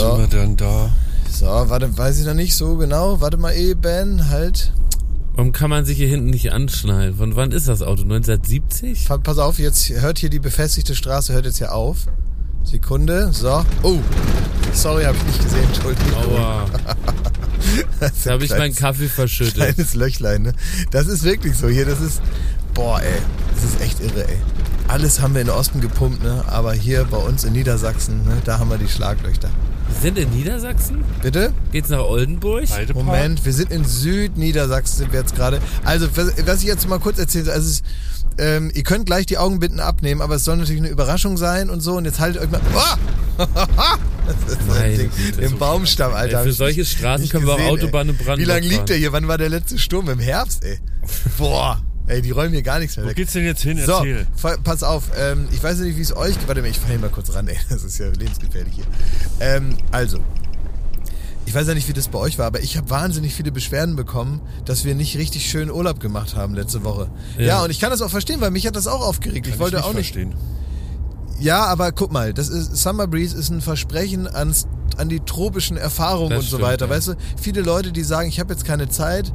So. sind wir dann da? So, warte, weiß ich noch nicht so genau. Warte mal eben, halt. Warum kann man sich hier hinten nicht anschnallen? Von wann ist das Auto? 1970? Pa- Pass auf, jetzt hört hier die befestigte Straße, hört jetzt hier auf. Sekunde, so. Oh, sorry, habe ich nicht gesehen, Entschuldigung. Aua. Das Da habe ich meinen Kaffee verschüttet. Kleines Löchlein, ne? Das ist wirklich so hier, das ist, boah, ey, das ist echt irre, ey. Alles haben wir in den Osten gepumpt, ne? Aber hier bei uns in Niedersachsen, ne, da haben wir die Schlaglöchter. Wir sind in Niedersachsen? Bitte? Geht's nach Oldenburg? Heidepark? Moment, wir sind in Südniedersachsen, sind wir jetzt gerade. Also, was, was ich jetzt mal kurz erzähle, also es ist, ähm, ihr könnt gleich die Augenbinden abnehmen, aber es soll natürlich eine Überraschung sein und so. Und jetzt haltet euch mal. Oh! das ist Meine ein Ding. Im Baumstamm, Alter. Ey, für solche Straßen können wir auch gesehen, Autobahn ey. in Brandenburg Wie lange liegt der hier? Wann war der letzte Sturm? Im Herbst, ey. Boah. Ey, die räumen hier gar nichts mehr Wo weg. geht's denn jetzt hin? So, Erzähl. pass auf. Ähm, ich weiß nicht, wie es euch... Warte mal, ich fahre hier mal kurz ran, ey. Das ist ja lebensgefährlich hier. Ähm, also, ich weiß ja nicht, wie das bei euch war, aber ich habe wahnsinnig viele Beschwerden bekommen, dass wir nicht richtig schön Urlaub gemacht haben letzte Woche. Ja, Ja. und ich kann das auch verstehen, weil mich hat das auch aufgeregt. ich Kann wollte nicht auch nicht. verstehen. Ja, aber guck mal, das ist Summer Breeze ist ein Versprechen ans, an die tropischen Erfahrungen Das und so stimmt, weiter. ja. Weißt du, viele Leute, die sagen, ich habe jetzt keine Zeit,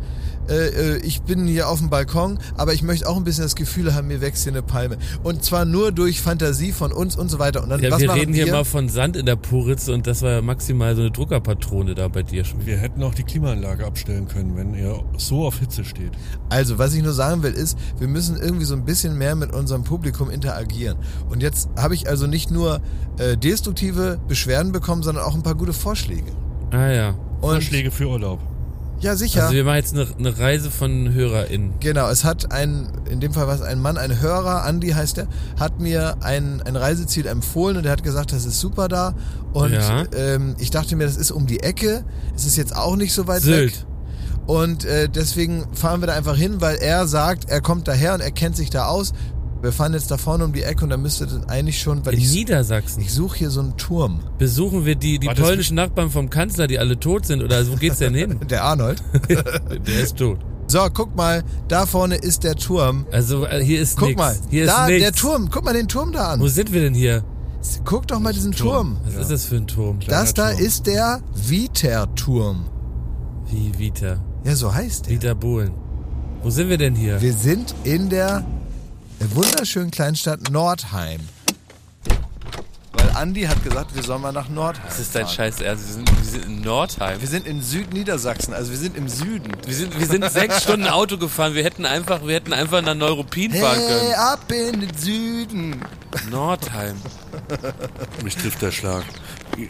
äh, äh, ich bin hier auf dem Balkon, aber ich möchte auch ein bisschen das Gefühl haben, mir wächst hier eine Palme. Und zwar nur durch Fantasie von uns und so weiter. Und dann, Ja, was wir machen reden wir? hier mal von Sand in der Puritz und das war ja maximal so eine Druckerpatrone da bei dir schon. Wir hätten auch die Klimaanlage abstellen können, wenn er so auf Hitze steht. Also, was ich nur sagen will, ist, wir müssen irgendwie so ein bisschen mehr mit unserem Publikum interagieren. Und jetzt habe ich also nicht nur äh, destruktive Beschwerden bekommen, sondern auch ein paar gute Vorschläge. Ah ja. Und Vorschläge für Urlaub. Ja, sicher. Also wir machen jetzt eine, eine Reise von HörerInnen. Genau, es hat ein, in dem Fall war es ein Mann, ein Hörer, Andi heißt er, hat mir ein, ein Reiseziel empfohlen und er hat gesagt, das ist super da. Und Ja. ähm, ich dachte mir, das ist um die Ecke. Es ist jetzt auch nicht so weit Sylt. weg. Und äh, deswegen fahren wir da einfach hin, weil er sagt, er kommt daher und er kennt sich da aus. Wir fahren jetzt da vorne um die Ecke und dann müsste dann eigentlich schon, weil In ich, Niedersachsen. ich suche hier so einen Turm. Besuchen wir die, die War das- polnischen Nachbarn vom Kanzler, die alle tot sind? Oder wo geht's denn hin? Der Arnold. Der ist tot. So, guck mal, da vorne ist der Turm. Also äh, hier ist Guck nix. mal, Hier da ist nichts. der Turm. Guck mal den Turm da an. Wo sind wir denn hier? Guck doch mal diesen Turm. Was ist das für ein Turm? Das da Turm. ist der Viter-Turm. Wie Vita. Ja, so heißt der. Vita Bohlen. Wo sind wir denn hier? Wir sind in der wunderschönen Kleinstadt Nordheim. Weil Andi hat gesagt, wir sollen mal nach Nordheim. Das ist dein fahren. Scheiß Ernst. Wir sind, wir sind in Nordheim. Wir sind in Südniedersachsen, also wir sind im Süden. Wir sind, wir sind sechs Stunden Auto gefahren. Wir hätten einfach, wir hätten einfach nach Neuruppin fahren Hey, können. ab in den Süden. Nordheim. Mich trifft der Schlag.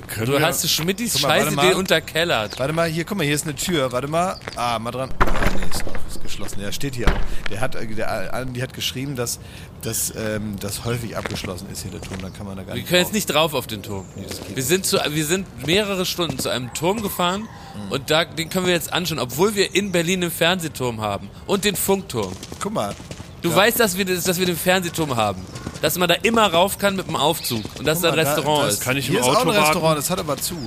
Können Du wir- hast Schmittis mal, Scheiße mal. den unterkellert. Warte mal, hier, guck mal, hier ist eine Tür. Warte mal. Ah, mal dran. Ah, nee, ist, ist geschlossen. Der steht hier. Der hat, äh, der Andi hat geschrieben, dass, dass ähm, das häufig abgeschlossen ist hier, der Turm. Dann kann man da gar Wir nicht können rauf. jetzt nicht drauf auf den Turm. geht Wir sind, zu, wir sind mehrere Stunden zu einem Turm gefahren Mhm. und da, den können wir jetzt anschauen, obwohl wir in Berlin den Fernsehturm haben und den Funkturm. Guck mal. Du weißt, dass wir, das- dass wir den Fernsehturm haben. Dass man da immer rauf kann mit dem Aufzug und dass da ein Restaurant da, das ist. Kann ich hier im ist auch Auto ein Restaurant, warten? das hat aber zu.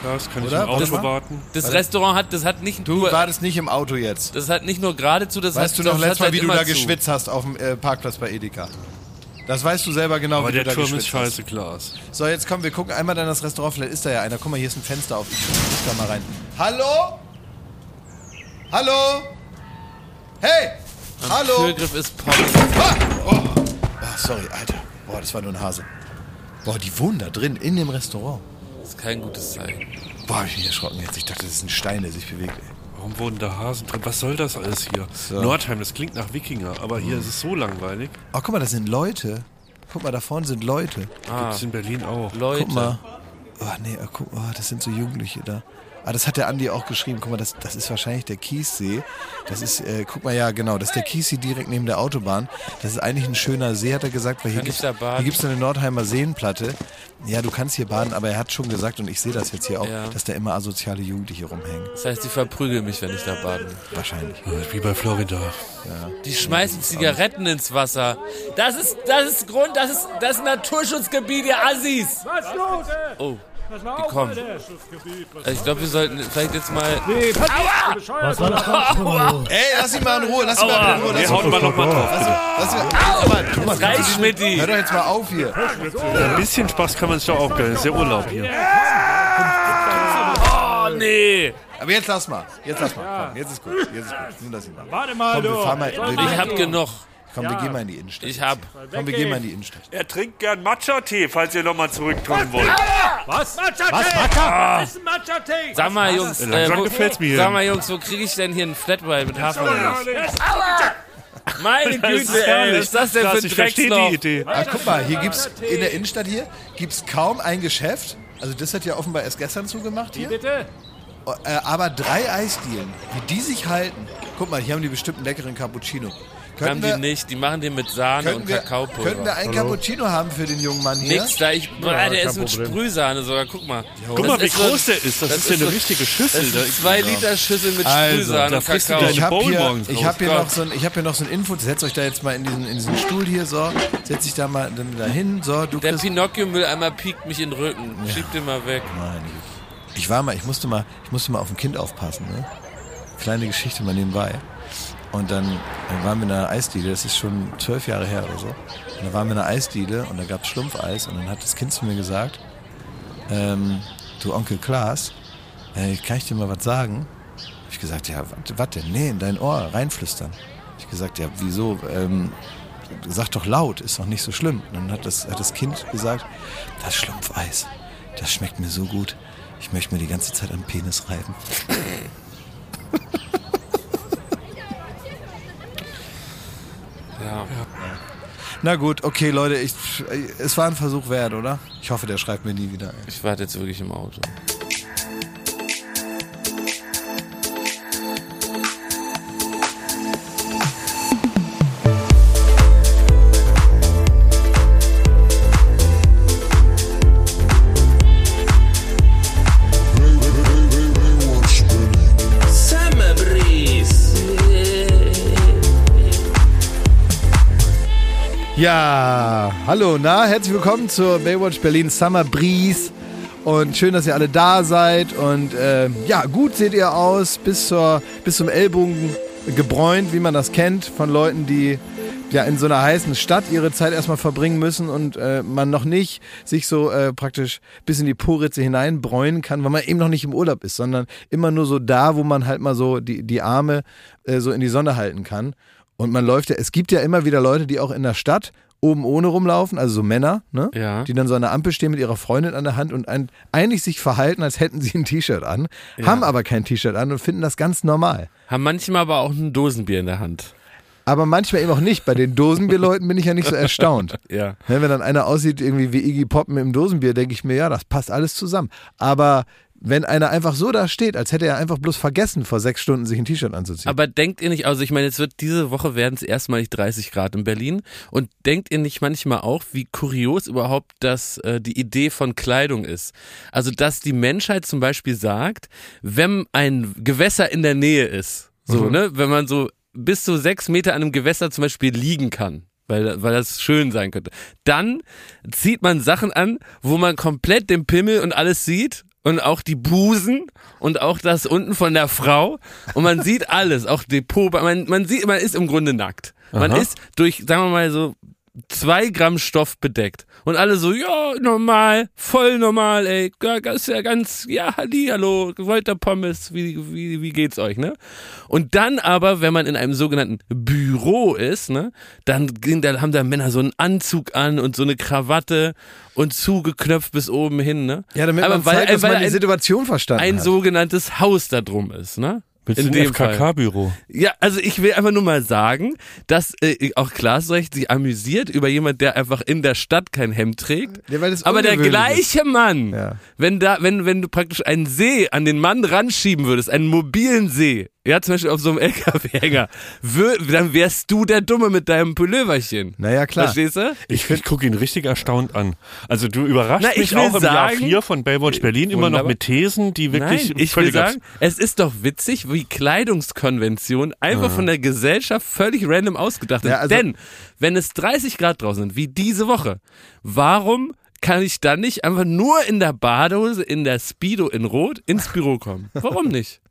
Klaas, kann ich Oder? im Auto mal. warten? Das Restaurant hat, das hat nicht Du nur, wartest nicht im Auto jetzt. das hat nicht nur geradezu, das Weißt hat, du noch das letztes Mal, halt wie du da zu. geschwitzt hast auf dem äh, Parkplatz bei Edeka? Das weißt du selber genau, Aber wie der du da Turm ist scheiße, Klaas. So, jetzt komm, wir gucken einmal dann das Restaurant. Vielleicht ist da ja einer. Guck mal, hier ist ein Fenster auf. Ich guck da mal rein. Hallo? Hallo? Hey! Hallo? Türgriff ist Pommes. Ah! Oh. Sorry, Alter. Boah, das war nur ein Hase. Boah, die wohnen da drin, in dem Restaurant. Das ist kein gutes Zeichen. Boah, hab ich mich erschrocken jetzt. Ich dachte, das ist ein Stein, der sich bewegt. Ey. Warum wurden da Hasen drin? Was soll das alles hier? So. Nordheim, das klingt nach Wikinger, aber hier ist es so langweilig. Oh, guck mal, das sind Leute. Guck mal, da vorne sind Leute. Ah, Gibt's in Berlin auch. Leute. Guck mal. Oh, nee, oh, guck, oh, das sind so Jugendliche da. Ah, das hat der Andi auch geschrieben. Guck mal, das, das ist wahrscheinlich der Kiessee. Das ist, äh, guck mal, ja, genau, das ist der Kiessee direkt neben der Autobahn. Das ist eigentlich ein schöner See, hat er gesagt, weil hier Kann gibt's, ich da baden? hier gibt's eine Nordheimer Seenplatte. Ja, du kannst hier baden, aber er hat schon gesagt, und ich sehe das jetzt hier auch, Ja. dass da immer asoziale Jugendliche rumhängen. Das heißt, die verprügeln mich, wenn ich da baden. Wahrscheinlich. Wie bei Florida. Die schmeißen Zigaretten ins Wasser. Das ist, das ist Grund, das ist das Naturschutzgebiet, ihr Assis. Was ist los? Oh, Pass mal auf. Alter. Was Also ich glaube, wir sollten vielleicht jetzt mal. Nee, pass auf, bescheuert. Was Ey, lass ihn mal in Ruhe, lass ihn mal in Ruhe. Lass Wir ihn hauen mal noch mal drauf. lass ihn, aber, Thomas, Reicht, kannst du- Schmidti. Hör doch jetzt mal auf hier. Ein bisschen Spaß kann man sich doch auch gönnen. Das ist ja Urlaub hier. nee. Aber jetzt lass mal. Jetzt lass mal. Komm, jetzt ist gut. Jetzt ist gut. Nun lass ihn mal. Warte mal, Komm, wir fahren mal. Ich hab genug. Komm, wir gehen mal in die Innenstadt. Ich hab. Komm, wir gehen mal in die Innenstadt. Er trinkt gern Matcha-Tee, falls ihr nochmal zurückkommen wollt. Was? Matcha-Tee! Was, Matcha? Was ist ein Matcha-Tee? Sag mal, Jungs, Langsam wo, gefällt's mir hier. sag mal, Jungs, wo kriege ich denn hier einen Flat White mit Hafermilch? Meine Das Güte, ey, was ist das denn für ein ich verstehe Drecksloch? die Idee. Ah, guck mal, hier gibt's in der Innenstadt hier gibt's kaum ein Geschäft. Also das hat ja offenbar erst gestern zugemacht hier. Bitte? Äh, aber drei Eisdielen, wie die sich halten. Guck mal, hier haben die bestimmt einen leckeren Cappuccino. Haben Könnten die wir, nicht, die machen den mit Sahne und wir, Kakaopulver. könnten wir einen Cappuccino haben für den jungen Mann hier? Nix da, ich, boah, der ist mit Problem. Sprühsahne sogar, guck mal. Guck mal, wie ist so- groß der ist. Das, das ist ja eine so- richtige Schüssel. Das Da- ist zwei Liter Schüssel mit Also, Sprühsahne und Kakao. Ich habe hier, ich hab hier, noch so ein, ich hab hier noch so ein Info. Setzt euch da jetzt mal in diesen, in diesen Stuhl hier so. Setz dich da mal dann da hin. So, du Der kriegst. Pinocchio-Mülleimer piekt mich in den Rücken. Schieb den mal weg. Meine. Ich war mal, ich musste mal, ich musste mal auf ein Kind aufpassen. Ne? Kleine Geschichte mal nebenbei. Und dann, dann waren wir in einer Eisdiele, das ist schon zwölf Jahre her oder so. Und da waren wir in einer Eisdiele und da gab es Schlumpfeis und dann hat das Kind zu mir gesagt, ähm, du Onkel Klaas, äh, kann ich dir mal was sagen? Hab ich gesagt, ja, was denn? Nee, in dein Ohr reinflüstern. Hab ich gesagt, ja, wieso? Ähm, sag doch laut, ist doch nicht so schlimm. Und dann hat das, hat das Kind gesagt, das Schlumpfeis, das schmeckt mir so gut. Ich möchte mir die ganze Zeit am Penis reiben. Ja. Na gut, okay, Leute, ich, es war ein Versuch wert, oder? Ich hoffe, der schreibt mir nie wieder. ey. Ich warte jetzt wirklich im Auto. Ja, hallo, na, herzlich willkommen zur Baywatch Berlin Summer Breeze. Und schön, dass ihr alle da seid. Und äh, ja, gut seht ihr aus, bis, zur, bis zum Ellbogen gebräunt, wie man das kennt, von Leuten, die ja in so einer heißen Stadt ihre Zeit erstmal verbringen müssen und äh, man noch nicht sich so äh, praktisch bis in die Poritze hineinbräunen kann, weil man eben noch nicht im Urlaub ist, sondern immer nur so da, wo man halt mal so die, die Arme äh, so in die Sonne halten kann. Und man läuft ja, es gibt ja immer wieder Leute, die auch in der Stadt oben ohne rumlaufen, also so Männer, ne? Ja. die dann so an der Ampel stehen mit ihrer Freundin an der Hand und ein, eigentlich sich verhalten, als hätten sie ein T-Shirt an, haben aber kein T-Shirt an und finden das ganz normal. Haben manchmal aber auch ein Dosenbier in der Hand. Aber manchmal eben auch nicht. Bei den Dosenbierleuten bin ich ja nicht so erstaunt. Ja. Ne, wenn dann einer aussieht irgendwie wie Iggy Pop mit dem Dosenbier, denke ich mir, ja, das passt alles zusammen. Aber wenn einer einfach so da steht, als hätte er einfach bloß vergessen, vor sechs Stunden sich ein T-Shirt anzuziehen. Aber denkt ihr nicht, also ich meine, jetzt wird diese Woche werden es erstmalig 30 Grad in Berlin und denkt ihr nicht manchmal auch, wie kurios überhaupt das äh, die Idee von Kleidung ist? Also dass die Menschheit zum Beispiel sagt, wenn ein Gewässer in der Nähe ist, so Mhm. ne, wenn man so bis zu sechs Meter an einem Gewässer zum Beispiel liegen kann. Weil, weil das schön sein könnte. Dann zieht man Sachen an, wo man komplett den Pimmel und alles sieht und auch die Busen und auch das unten von der Frau und man sieht alles, auch die Po, man, man sieht, man ist im Grunde nackt. Man ist durch, sagen wir mal so, zwei Gramm Stoff bedeckt. Und alle so, ja, normal, voll normal, ey, das ist ja ganz, ja, hallo, wollt ihr Pommes, wie, wie, wie geht's euch, ne? Und dann aber, wenn man in einem sogenannten Büro ist, ne, dann, gehen- dann haben da Männer so einen Anzug an und so eine Krawatte und zugeknöpft bis oben hin, ne? ja, damit aber man weil, zeigt, dass weil man die ein, Situation verstanden ein hat. sogenanntes Haus da drum ist, ne? Willst In du ein dem Fall. FKK-Büro? Ja, also ich will einfach nur mal sagen, dass äh, auch Klaas recht sich amüsiert über jemand, der einfach in der Stadt kein Hemd trägt. Ja, Aber der gleiche Mann, Ja. wenn da, wenn, wenn du praktisch einen See an den Mann ranschieben würdest, einen mobilen See, ja, zum Beispiel auf so einem LKW-Hänger, dann wärst du der Dumme mit deinem Pulloverchen. Naja, klar. Verstehst du? Ich, ich gucke ihn richtig erstaunt an. Also du überraschst Na, ich mich will auch im Jahr sagen- 4 von Baywatch Berlin immer noch mit Thesen, die wirklich Nein, ich will völlig abs- sagen, es ist doch witzig, wie Kleidungskonvention einfach von der Gesellschaft völlig random ausgedacht ist. Ja, also- Denn, wenn es 30 Grad draußen sind, wie diese Woche, warum kann ich dann nicht einfach nur in der Badehose, in der Speedo in Rot ins Büro kommen? Warum nicht?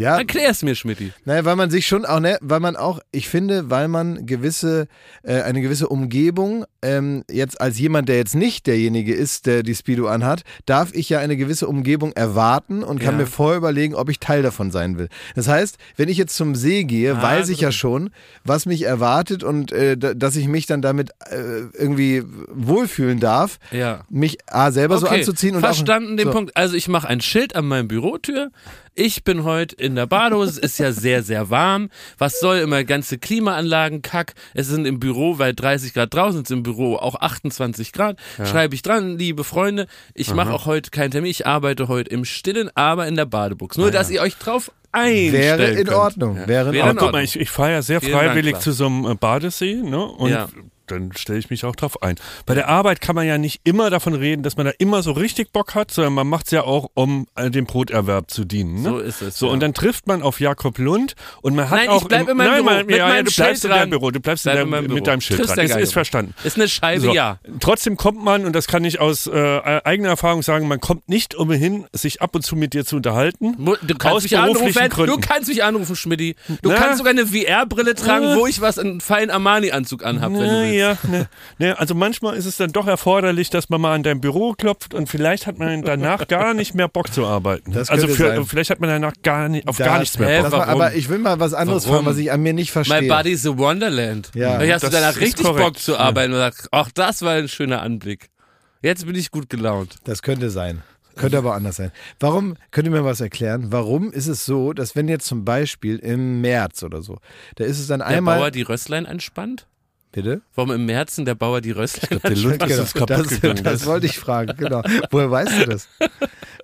Ja, Erklär's mir, Schmidti. Naja, weil man sich schon auch, ne, weil man auch, ich finde, weil man gewisse, äh, eine gewisse Umgebung, ähm, jetzt als jemand, der jetzt nicht derjenige ist, der die Speedo anhat, darf ich ja eine gewisse Umgebung erwarten und kann Ja. mir vorher überlegen, ob ich Teil davon sein will. Das heißt, wenn ich jetzt zum See gehe, Ah, weiß ich ja schon, was mich erwartet und äh, da- dass ich mich dann damit äh, irgendwie wohlfühlen darf, Ja. mich A, selber so anzuziehen und Verstanden auch, den so. Punkt. Also ich mache ein Schild an meinem Bürotür. Ich bin heute in der Badehose. Es ist ja sehr, sehr warm. Was soll immer ganze Klimaanlagen, Kack. Es sind im Büro, weil 30 Grad draußen sind im Büro auch 28 Grad. Schreibe ich dran, liebe Freunde. Ich mache auch heute keinen Termin. Ich arbeite heute im Stillen, aber in der Badebuchs. Nur, dass ihr euch drauf einstellen Wäre in könnt. Ordnung. Wäre in Wäre Aber in Ordnung. guck mal, ich, ich fahre ja sehr Vielen Dank, freiwillig Lars. zu so einem äh, Badesee, ne? Und Ja. Dann stelle ich mich auch drauf ein. Bei der Arbeit kann man ja nicht immer davon reden, dass man da immer so richtig Bock hat, sondern man macht es ja auch, um äh, dem Broterwerb zu dienen. Ne? So ist es, So, ja. und dann trifft man auf Jakob Lund und man hat Nein, auch. ich bleib in meinem nein, Büro, man, mit ja, meinem du bleibst Schild in deinem dran. Büro, du bleibst Bleib in in deinem, mit deinem Schild Triffst dran. Ist, ist verstanden. Ist eine Scheibe, So. ja. Trotzdem kommt man, und das kann ich aus äh, eigener Erfahrung sagen, man kommt nicht umhin, sich ab und zu mit dir zu unterhalten. Du kannst Aus mich anrufen, beruflichen du Gründen. kannst mich anrufen, Schmidti. Du Na? kannst sogar eine VR-Brille tragen, Na? wo ich was einen feinen Armani-Anzug anhab, wenn du willst. Ja, ne, ne, also manchmal ist es dann doch erforderlich, dass man mal an dein Büro klopft und vielleicht hat man danach gar nicht mehr Bock zu arbeiten. Das also für, sein. vielleicht hat man danach gar nicht, auf Da- gar nichts mehr Bock. Mal, aber ich will mal was anderes Warum? fragen, was ich an mir nicht verstehe. My body's a Wonderland. Ja, Vielleicht hast du das danach ist richtig korrekt. Bock zu arbeiten und sagst, ach, das war ein schöner Anblick. Jetzt bin ich gut gelaunt. Das könnte sein. Könnte aber anders sein. Warum, könnt ihr mir was erklären? Warum ist es so, dass wenn jetzt zum Beispiel im März oder so, da ist es dann Der einmal. Bauer die Rösslein anspannt? Bitte? Warum im Märzen der Bauer die Rösslein Der Lund ist Genau, kaputt das, gegangen. das wollte ich fragen, genau. Woher weißt du das?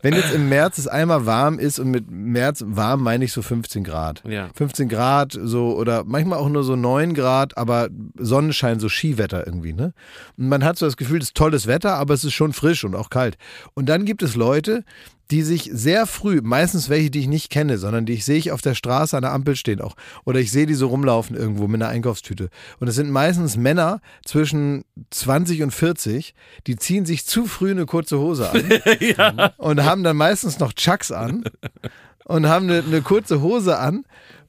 Wenn jetzt im März es einmal warm ist und mit März warm meine ich so 15 Grad. Ja. 15 Grad so oder manchmal auch nur so 9 Grad, aber Sonnenschein, so Skiwetter irgendwie, ne? Und man hat so das Gefühl, es ist tolles Wetter, aber es ist schon frisch und auch kalt. Und dann gibt es Leute, die sich sehr früh, meistens welche, die ich nicht kenne, sondern die ich sehe ich auf der Straße an der Ampel stehen auch. Oder ich sehe die so rumlaufen irgendwo mit einer Einkaufstüte. Und es sind meistens Männer zwischen 20 und 40, die ziehen sich zu früh eine kurze Hose an und haben dann meistens noch Chucks an und haben eine, eine kurze Hose an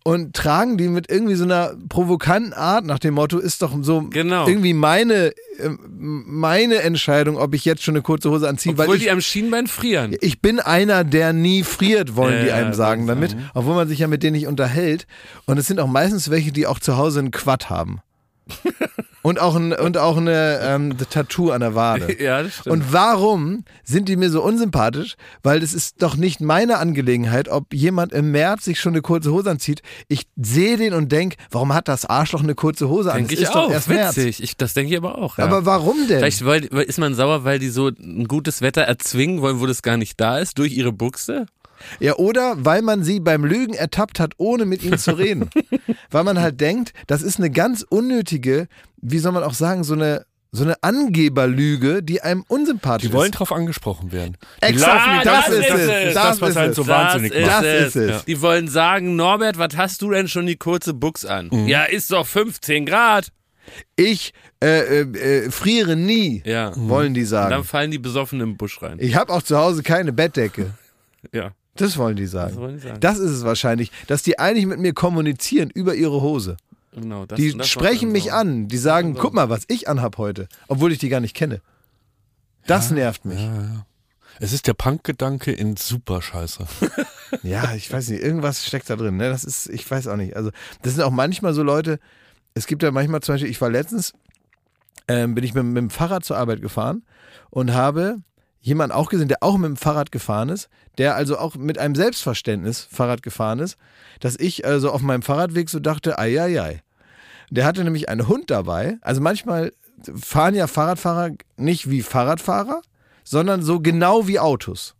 und tragen die mit irgendwie so einer provokanten Art nach dem Motto, ist doch so Genau. irgendwie meine, äh, meine Entscheidung, ob ich jetzt schon eine kurze Hose anziehe, Obwohl weil ich, die am Schienbein frieren. ich bin einer, der nie friert, wollen die Ja, einem sagen wollen damit, obwohl man sich ja mit denen nicht unterhält. Und es sind auch meistens welche, die auch zu Hause einen Quad haben. und auch ein, und auch eine ähm, Tattoo an der Wade. Ja, das stimmt. Und warum sind die mir so unsympathisch? Weil es ist doch nicht meine Angelegenheit, ob jemand im März sich schon eine kurze Hose anzieht. Ich sehe den und denke, warum hat das Arschloch eine kurze Hose an? denke Es ich ist auch. doch erst März. Witzig. Ich, das denke ich aber auch. Ja. Aber warum denn? Vielleicht weil, weil ist man sauer, weil die so ein gutes Wetter erzwingen wollen, wo das gar nicht da ist, durch ihre Buchse. Ja, oder weil man sie beim Lügen ertappt hat, ohne mit ihnen zu reden. weil man halt denkt, das ist eine ganz unnötige, wie soll man auch sagen, so eine, so eine Angeberlüge, die einem unsympathisch Die wollen ist. drauf angesprochen werden. Exakt, Ah, das, das ist ist es. Das, Das, was ist es. so wahnsinnig das macht. Das Ist ist es. Die wollen sagen, Norbert, was hast du denn schon die kurze Buchs an? Ja, ist doch 15 Grad. Ich äh, äh, äh, friere nie, Ja. wollen die Und dann sagen. fallen die besoffen im Busch rein. Ich habe auch zu Hause keine Bettdecke. Ja. Das wollen die sagen. Das wollen die sagen. Das ist es wahrscheinlich, dass die eigentlich mit mir kommunizieren über ihre Hose. Genau, das, Die das sprechen mich sauer. an. Die sagen, guck mal, was ich anhab heute, obwohl ich die gar nicht kenne. Das nervt mich. Es ist der Punk-Gedanke in super scheiße. Ja, ich weiß nicht, irgendwas steckt da drin. Ne? Das ist, ich weiß auch nicht. Also, das sind auch manchmal so Leute, es gibt ja manchmal zum Beispiel, ich war letztens, ähm, bin ich mit, mit dem Fahrrad zur Arbeit gefahren und habe jemanden auch gesehen, der auch mit dem Fahrrad gefahren ist, der also auch mit einem Selbstverständnis Fahrrad gefahren ist, dass ich also auf meinem Fahrradweg so dachte, ei, ei, ei. Der hatte nämlich einen Hund dabei. Also manchmal fahren ja Fahrradfahrer nicht wie Fahrradfahrer, sondern so genau wie Autos.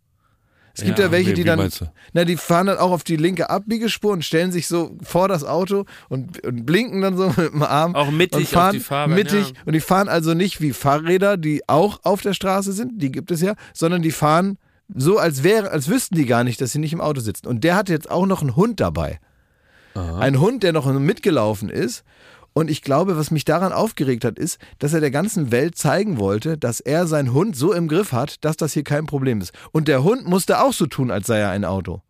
Es gibt ja, Ja, welche, wie- die dann, na, die fahren dann auch auf die linke Abbiegespur und stellen sich so vor das Auto und, und blinken dann so mit dem Arm. Auch mittig und auf fahren die Fahrbahn, Mittig. ja. Und die fahren also nicht wie Fahrräder, die auch auf der Straße sind, die gibt es ja, sondern die fahren so, als wäre, als wüssten die gar nicht, dass sie nicht im Auto sitzen. Und der hatte jetzt auch noch einen Hund dabei. Ein Hund, der noch mitgelaufen ist. Und ich glaube, was mich daran aufgeregt hat, ist, dass er der ganzen Welt zeigen wollte, dass er seinen Hund so im Griff hat, dass das hier kein Problem ist. Und der Hund musste auch so tun, als sei er ein Auto.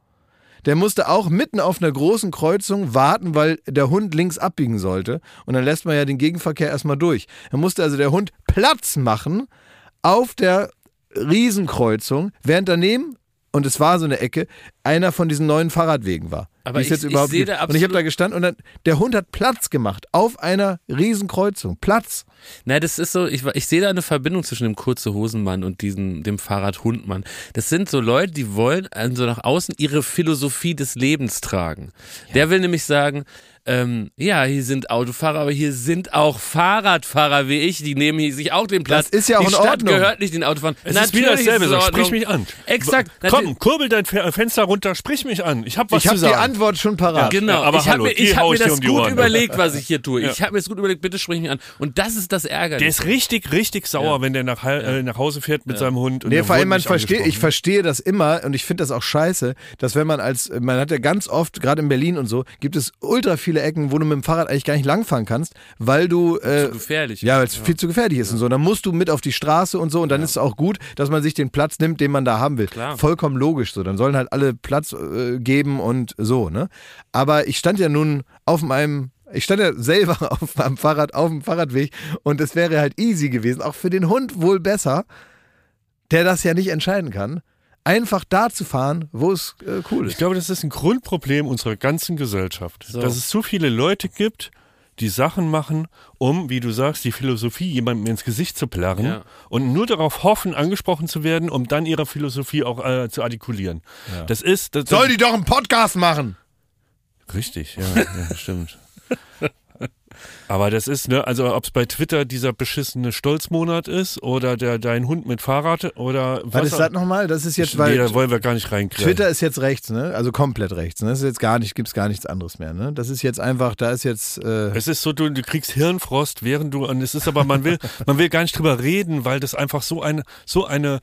der musste auch mitten auf einer großen Kreuzung warten, weil der Hund links abbiegen sollte. Und dann lässt man ja den Gegenverkehr erstmal durch. Dann musste also der Hund Platz machen auf der Riesenkreuzung, während daneben, und es war so eine Ecke, einer von diesen neuen Fahrradwegen war. Aber ich- jetzt ich überhaupt da Und ich habe da gestanden und dann, der Hund hat Platz gemacht auf einer Riesenkreuzung. Platz. Na, das ist so, ich, ich sehe da eine Verbindung zwischen dem kurze Hosenmann und diesem, dem Fahrradhundmann. Das sind so Leute, die wollen also nach außen ihre Philosophie des Lebens tragen. Der will nämlich sagen, ähm, ja, hier sind Autofahrer, aber hier sind auch Fahrradfahrer wie ich, die nehmen hier sich auch den Platz. Das ist ja auch die in Stadt Ordnung. gehört nicht den Autofahrern. Es ist wieder Natürlich dasselbe, sprich mich an. Exakt. natürlich. Komm, kurbel dein Fe- Fenster runter, sprich mich an. Ich hab was Ich habe zu die sagen. Antwort schon parat. Genau, Ja, aber ich habe mir, die ich hab mir ich das um die gut Ohren. überlegt, was ich hier tue. Ja. Ich habe mir das gut überlegt, bitte sprich mich an. Und das ist das Ärgerliche. Der ist richtig, richtig sauer, wenn der nach, äh, nach Hause fährt mit seinem Hund. Und Nee, vor allem, man versteht, ich verstehe das immer und ich finde das auch scheiße, dass wenn man als, man hat ja ganz oft, gerade in Berlin und so, gibt es ultra viele Ecken, wo du mit dem Fahrrad eigentlich gar nicht langfahren kannst, weil du, äh, Zu gefährlich ja, weil es viel zu gefährlich ist und so. Dann musst du mit auf die Straße und so und dann ist es auch gut, dass man sich den Platz nimmt, den man da haben will. Klar. Vollkommen logisch so. Dann sollen halt alle Platz äh, geben und so, ne? Aber ich stand ja nun auf meinem ich stand ja selber auf meinem Fahrrad, auf dem Fahrradweg und es wäre halt easy gewesen, auch für den Hund wohl besser, der das ja nicht entscheiden kann, einfach da zu fahren, wo es äh, cool Ich ist. glaube, das ist ein Grundproblem unserer ganzen Gesellschaft. So. Dass es zu viele Leute gibt, die Sachen machen, um, wie du sagst, die Philosophie jemandem ins Gesicht zu plärren Ja. und nur darauf hoffen, angesprochen zu werden, um dann ihre Philosophie auch äh, zu artikulieren. Das ist. Das, Soll die doch einen Podcast machen? Richtig, ja, ja stimmt. Aber das ist, ne, also ob es bei Twitter dieser beschissene Stolzmonat ist oder der dein Hund mit Fahrrad oder Was was. ist das nochmal? Das ist jetzt, nee, weil da wollen wir gar nicht reinkriegen. Twitter ist jetzt rechts, ne? Also komplett rechts. Ne? Das ist jetzt gar nicht, gibt's gar nichts anderes mehr, ne? Das ist jetzt einfach, da ist jetzt. Äh, Es ist so, du, du kriegst Hirnfrost, während du, und es ist aber, man will, man will gar nicht drüber reden, weil das einfach so eine, so eine,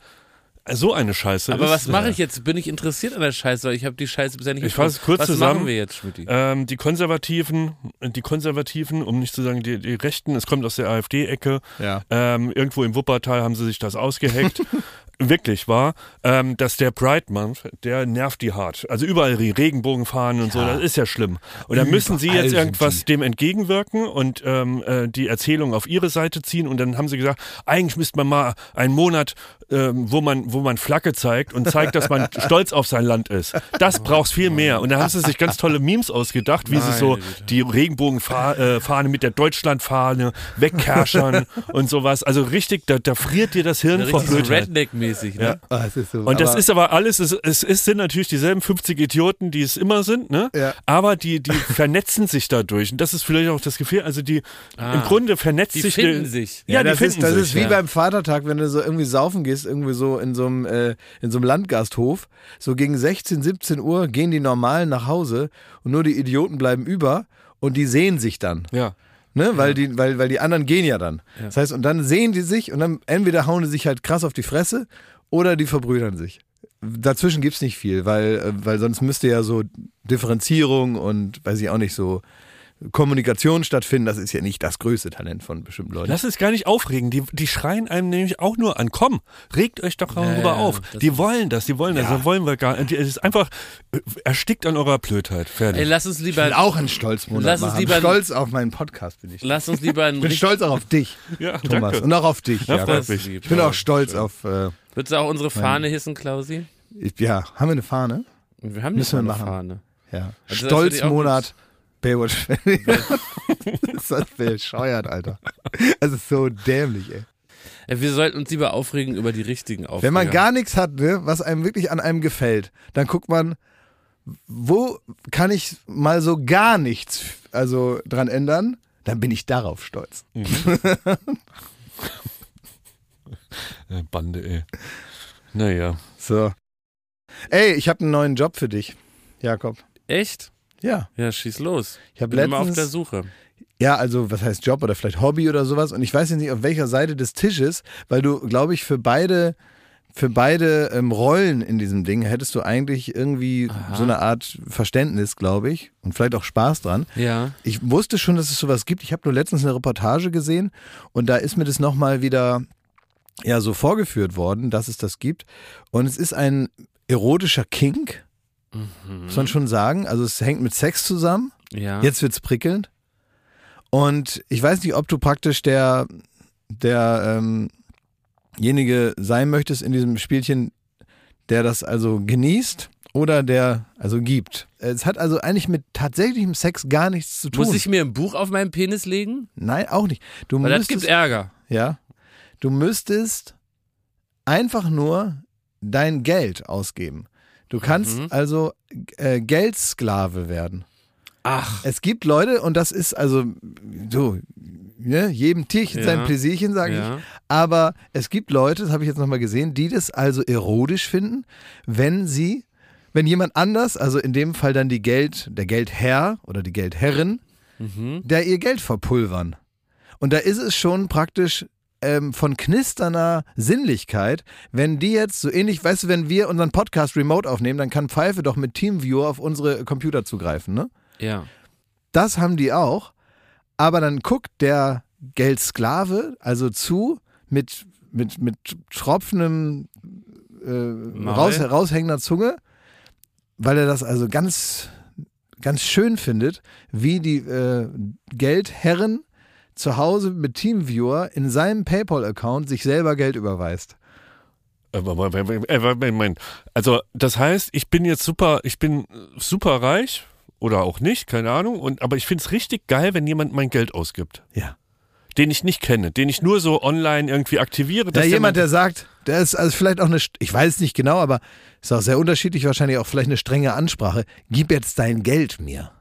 so eine Scheiße Aber ist. was mache ich jetzt? Bin ich interessiert an der Scheiße, weil ich habe die Scheiße bisher nicht Ich fasse es kurz Was zusammen. machen wir jetzt, Schmidt? Ähm, die Konservativen, die Konservativen, um nicht zu sagen die, die Rechten, es kommt aus der AfD-Ecke. Ja. Ähm, irgendwo im Wuppertal haben sie sich das ausgeheckt. Wirklich war, ähm, dass der Pride Month, der nervt die hart. Also überall die Regenbogenfahnen und so, das ist ja schlimm. Und da müssen sie jetzt irgendwas dem entgegenwirken und ähm, äh, die Erzählung auf ihre Seite ziehen. Und dann haben sie gesagt, eigentlich müsste man mal einen Monat, ähm, wo man, wo man Flagge zeigt und zeigt, dass man stolz auf sein Land ist. Das brauchst viel mehr. Und da haben sie sich ganz tolle Memes ausgedacht, wie sie so die Regenbogenfahne äh, mit der Deutschlandfahne wegkerschern und sowas. Also richtig, da, da friert dir das Hirn vor so Redneck-mäßig, ne? Ja. ah, ist so, Und das ist aber alles, es, es sind natürlich dieselben 50 Idioten, die es immer sind, ne? Ja. Aber die, die vernetzen sich dadurch. Und das ist vielleicht auch das Gefühl, also die, Ah. im Grunde vernetzt Die sich finden die, sich. Ja, die das finden ist, das sich. ist wie ja. beim Vatertag, wenn du so irgendwie saufen gehst, irgendwie so in so einem, äh, in so einem Landgasthof. So gegen 16, 17 Uhr gehen die Normalen nach Hause und nur die Idioten bleiben über und die sehen sich dann. ja. Ne? Weil, die, weil, weil die anderen gehen ja dann. Das heißt, und dann sehen die sich und dann entweder hauen die sich halt krass auf die Fresse oder die verbrüdern sich. Dazwischen gibt's nicht viel, weil, äh, weil sonst müsste ja so Differenzierung und weiß ich auch nicht, so Kommunikation stattfinden. Das ist ja nicht das größte Talent von bestimmten Leuten. Lass es gar nicht aufregen. Die, die schreien einem nämlich auch nur an. Komm, regt euch doch darüber ja, auf. Die wollen das, die wollen das. Das wollen wir gar nicht. Es ist einfach äh, erstickt an eurer Blödheit. Fertig. Ey, lass uns Ich lieber, will auch einen Stolzmonat Lass uns machen. lieber- stolz auf meinen Podcast bin ich. lass uns lieber einen Ich bin stolz auch auf dich, ja, Thomas. danke. Und auch auf dich. Ja, Ja, ich bin auch stolz auf. Äh, Würdest du auch unsere Fahne hissen, Klausi? ich, ja, haben wir eine Fahne? Wir haben Müssen wir eine machen. Fahne. Ja. Also ich Stolzmonat Baywatch. ist das bescheuert, Alter. Das ist so dämlich, ey. Wir sollten uns lieber aufregen über die richtigen Aufreger. Wenn man gar nichts hat, ne, was einem wirklich an einem gefällt, dann guckt man, wo kann ich mal so gar nichts also dran ändern? Dann bin ich darauf stolz. Äh, Bande, ey. Naja. So. Ey, ich habe einen neuen Job für dich, Jakob. Echt? Ja, Ja, schieß los. ich Bin immer auf der letztens Suche. Ja, also was heißt Job oder vielleicht Hobby oder sowas. Und ich weiß jetzt nicht, auf welcher Seite des Tisches, weil du, glaube ich, für beide, für beide ähm, Rollen in diesem Ding hättest du eigentlich irgendwie so eine Art Verständnis, glaube ich, und vielleicht auch Spaß dran. Ja. Ich wusste schon, dass es sowas gibt. Ich habe nur letztens eine Reportage gesehen und da ist mir das nochmal wieder ja so vorgeführt worden, dass es das gibt. Und es ist ein erotischer Kink. Muss man schon sagen. Also es hängt mit Sex zusammen. Ja. Jetzt wird's prickelnd. Und ich weiß nicht, ob du praktisch der, der, ähm, jenige sein möchtest in diesem Spielchen, der das also genießt oder der also gibt. Es hat also eigentlich mit tatsächlichem Sex gar nichts zu tun. Muss ich mir ein Buch auf meinen Penis legen? Nein, auch nicht. Du Weil das gibt müsstest, Ärger. ja, du müsstest einfach nur dein Geld ausgeben. Du kannst Mhm. also äh, Geldsklave werden. Ach. Es gibt Leute, und das ist also so, ne, jedem Tierchen Ja. sein Pläsierchen, sage Ja. ich. Aber es gibt Leute, das habe ich jetzt nochmal gesehen, die das also erotisch finden, wenn sie, wenn jemand anders, also in dem Fall dann die Geld, der Geldherr oder die Geldherrin, Mhm. der ihr Geld verpulvern. Und da ist es schon praktisch ähm, von knisternder Sinnlichkeit, wenn die jetzt so ähnlich, weißt du, wenn wir unseren Podcast remote aufnehmen, dann kann Pfeife doch mit Teamviewer auf unsere Computer zugreifen, ne? Ja. Das haben die auch. Aber dann guckt der Geldsklave also zu mit, mit, mit tropfendem äh, raus, raushängender Zunge, weil er das also ganz, ganz schön findet, wie die äh, Geldherren zu Hause mit Teamviewer in seinem PayPal-Account sich selber Geld überweist. Also, das heißt, ich bin jetzt super, ich bin super reich oder auch nicht, keine Ahnung. Und, aber ich finde es richtig geil, wenn jemand mein Geld ausgibt. Ja. Den ich nicht kenne, den ich nur so online irgendwie aktiviere. Dass jemand, der sagt, der ist also vielleicht auch eine, ich weiß nicht genau, aber ist auch sehr unterschiedlich, wahrscheinlich auch vielleicht eine strenge Ansprache. Gib jetzt dein Geld mir.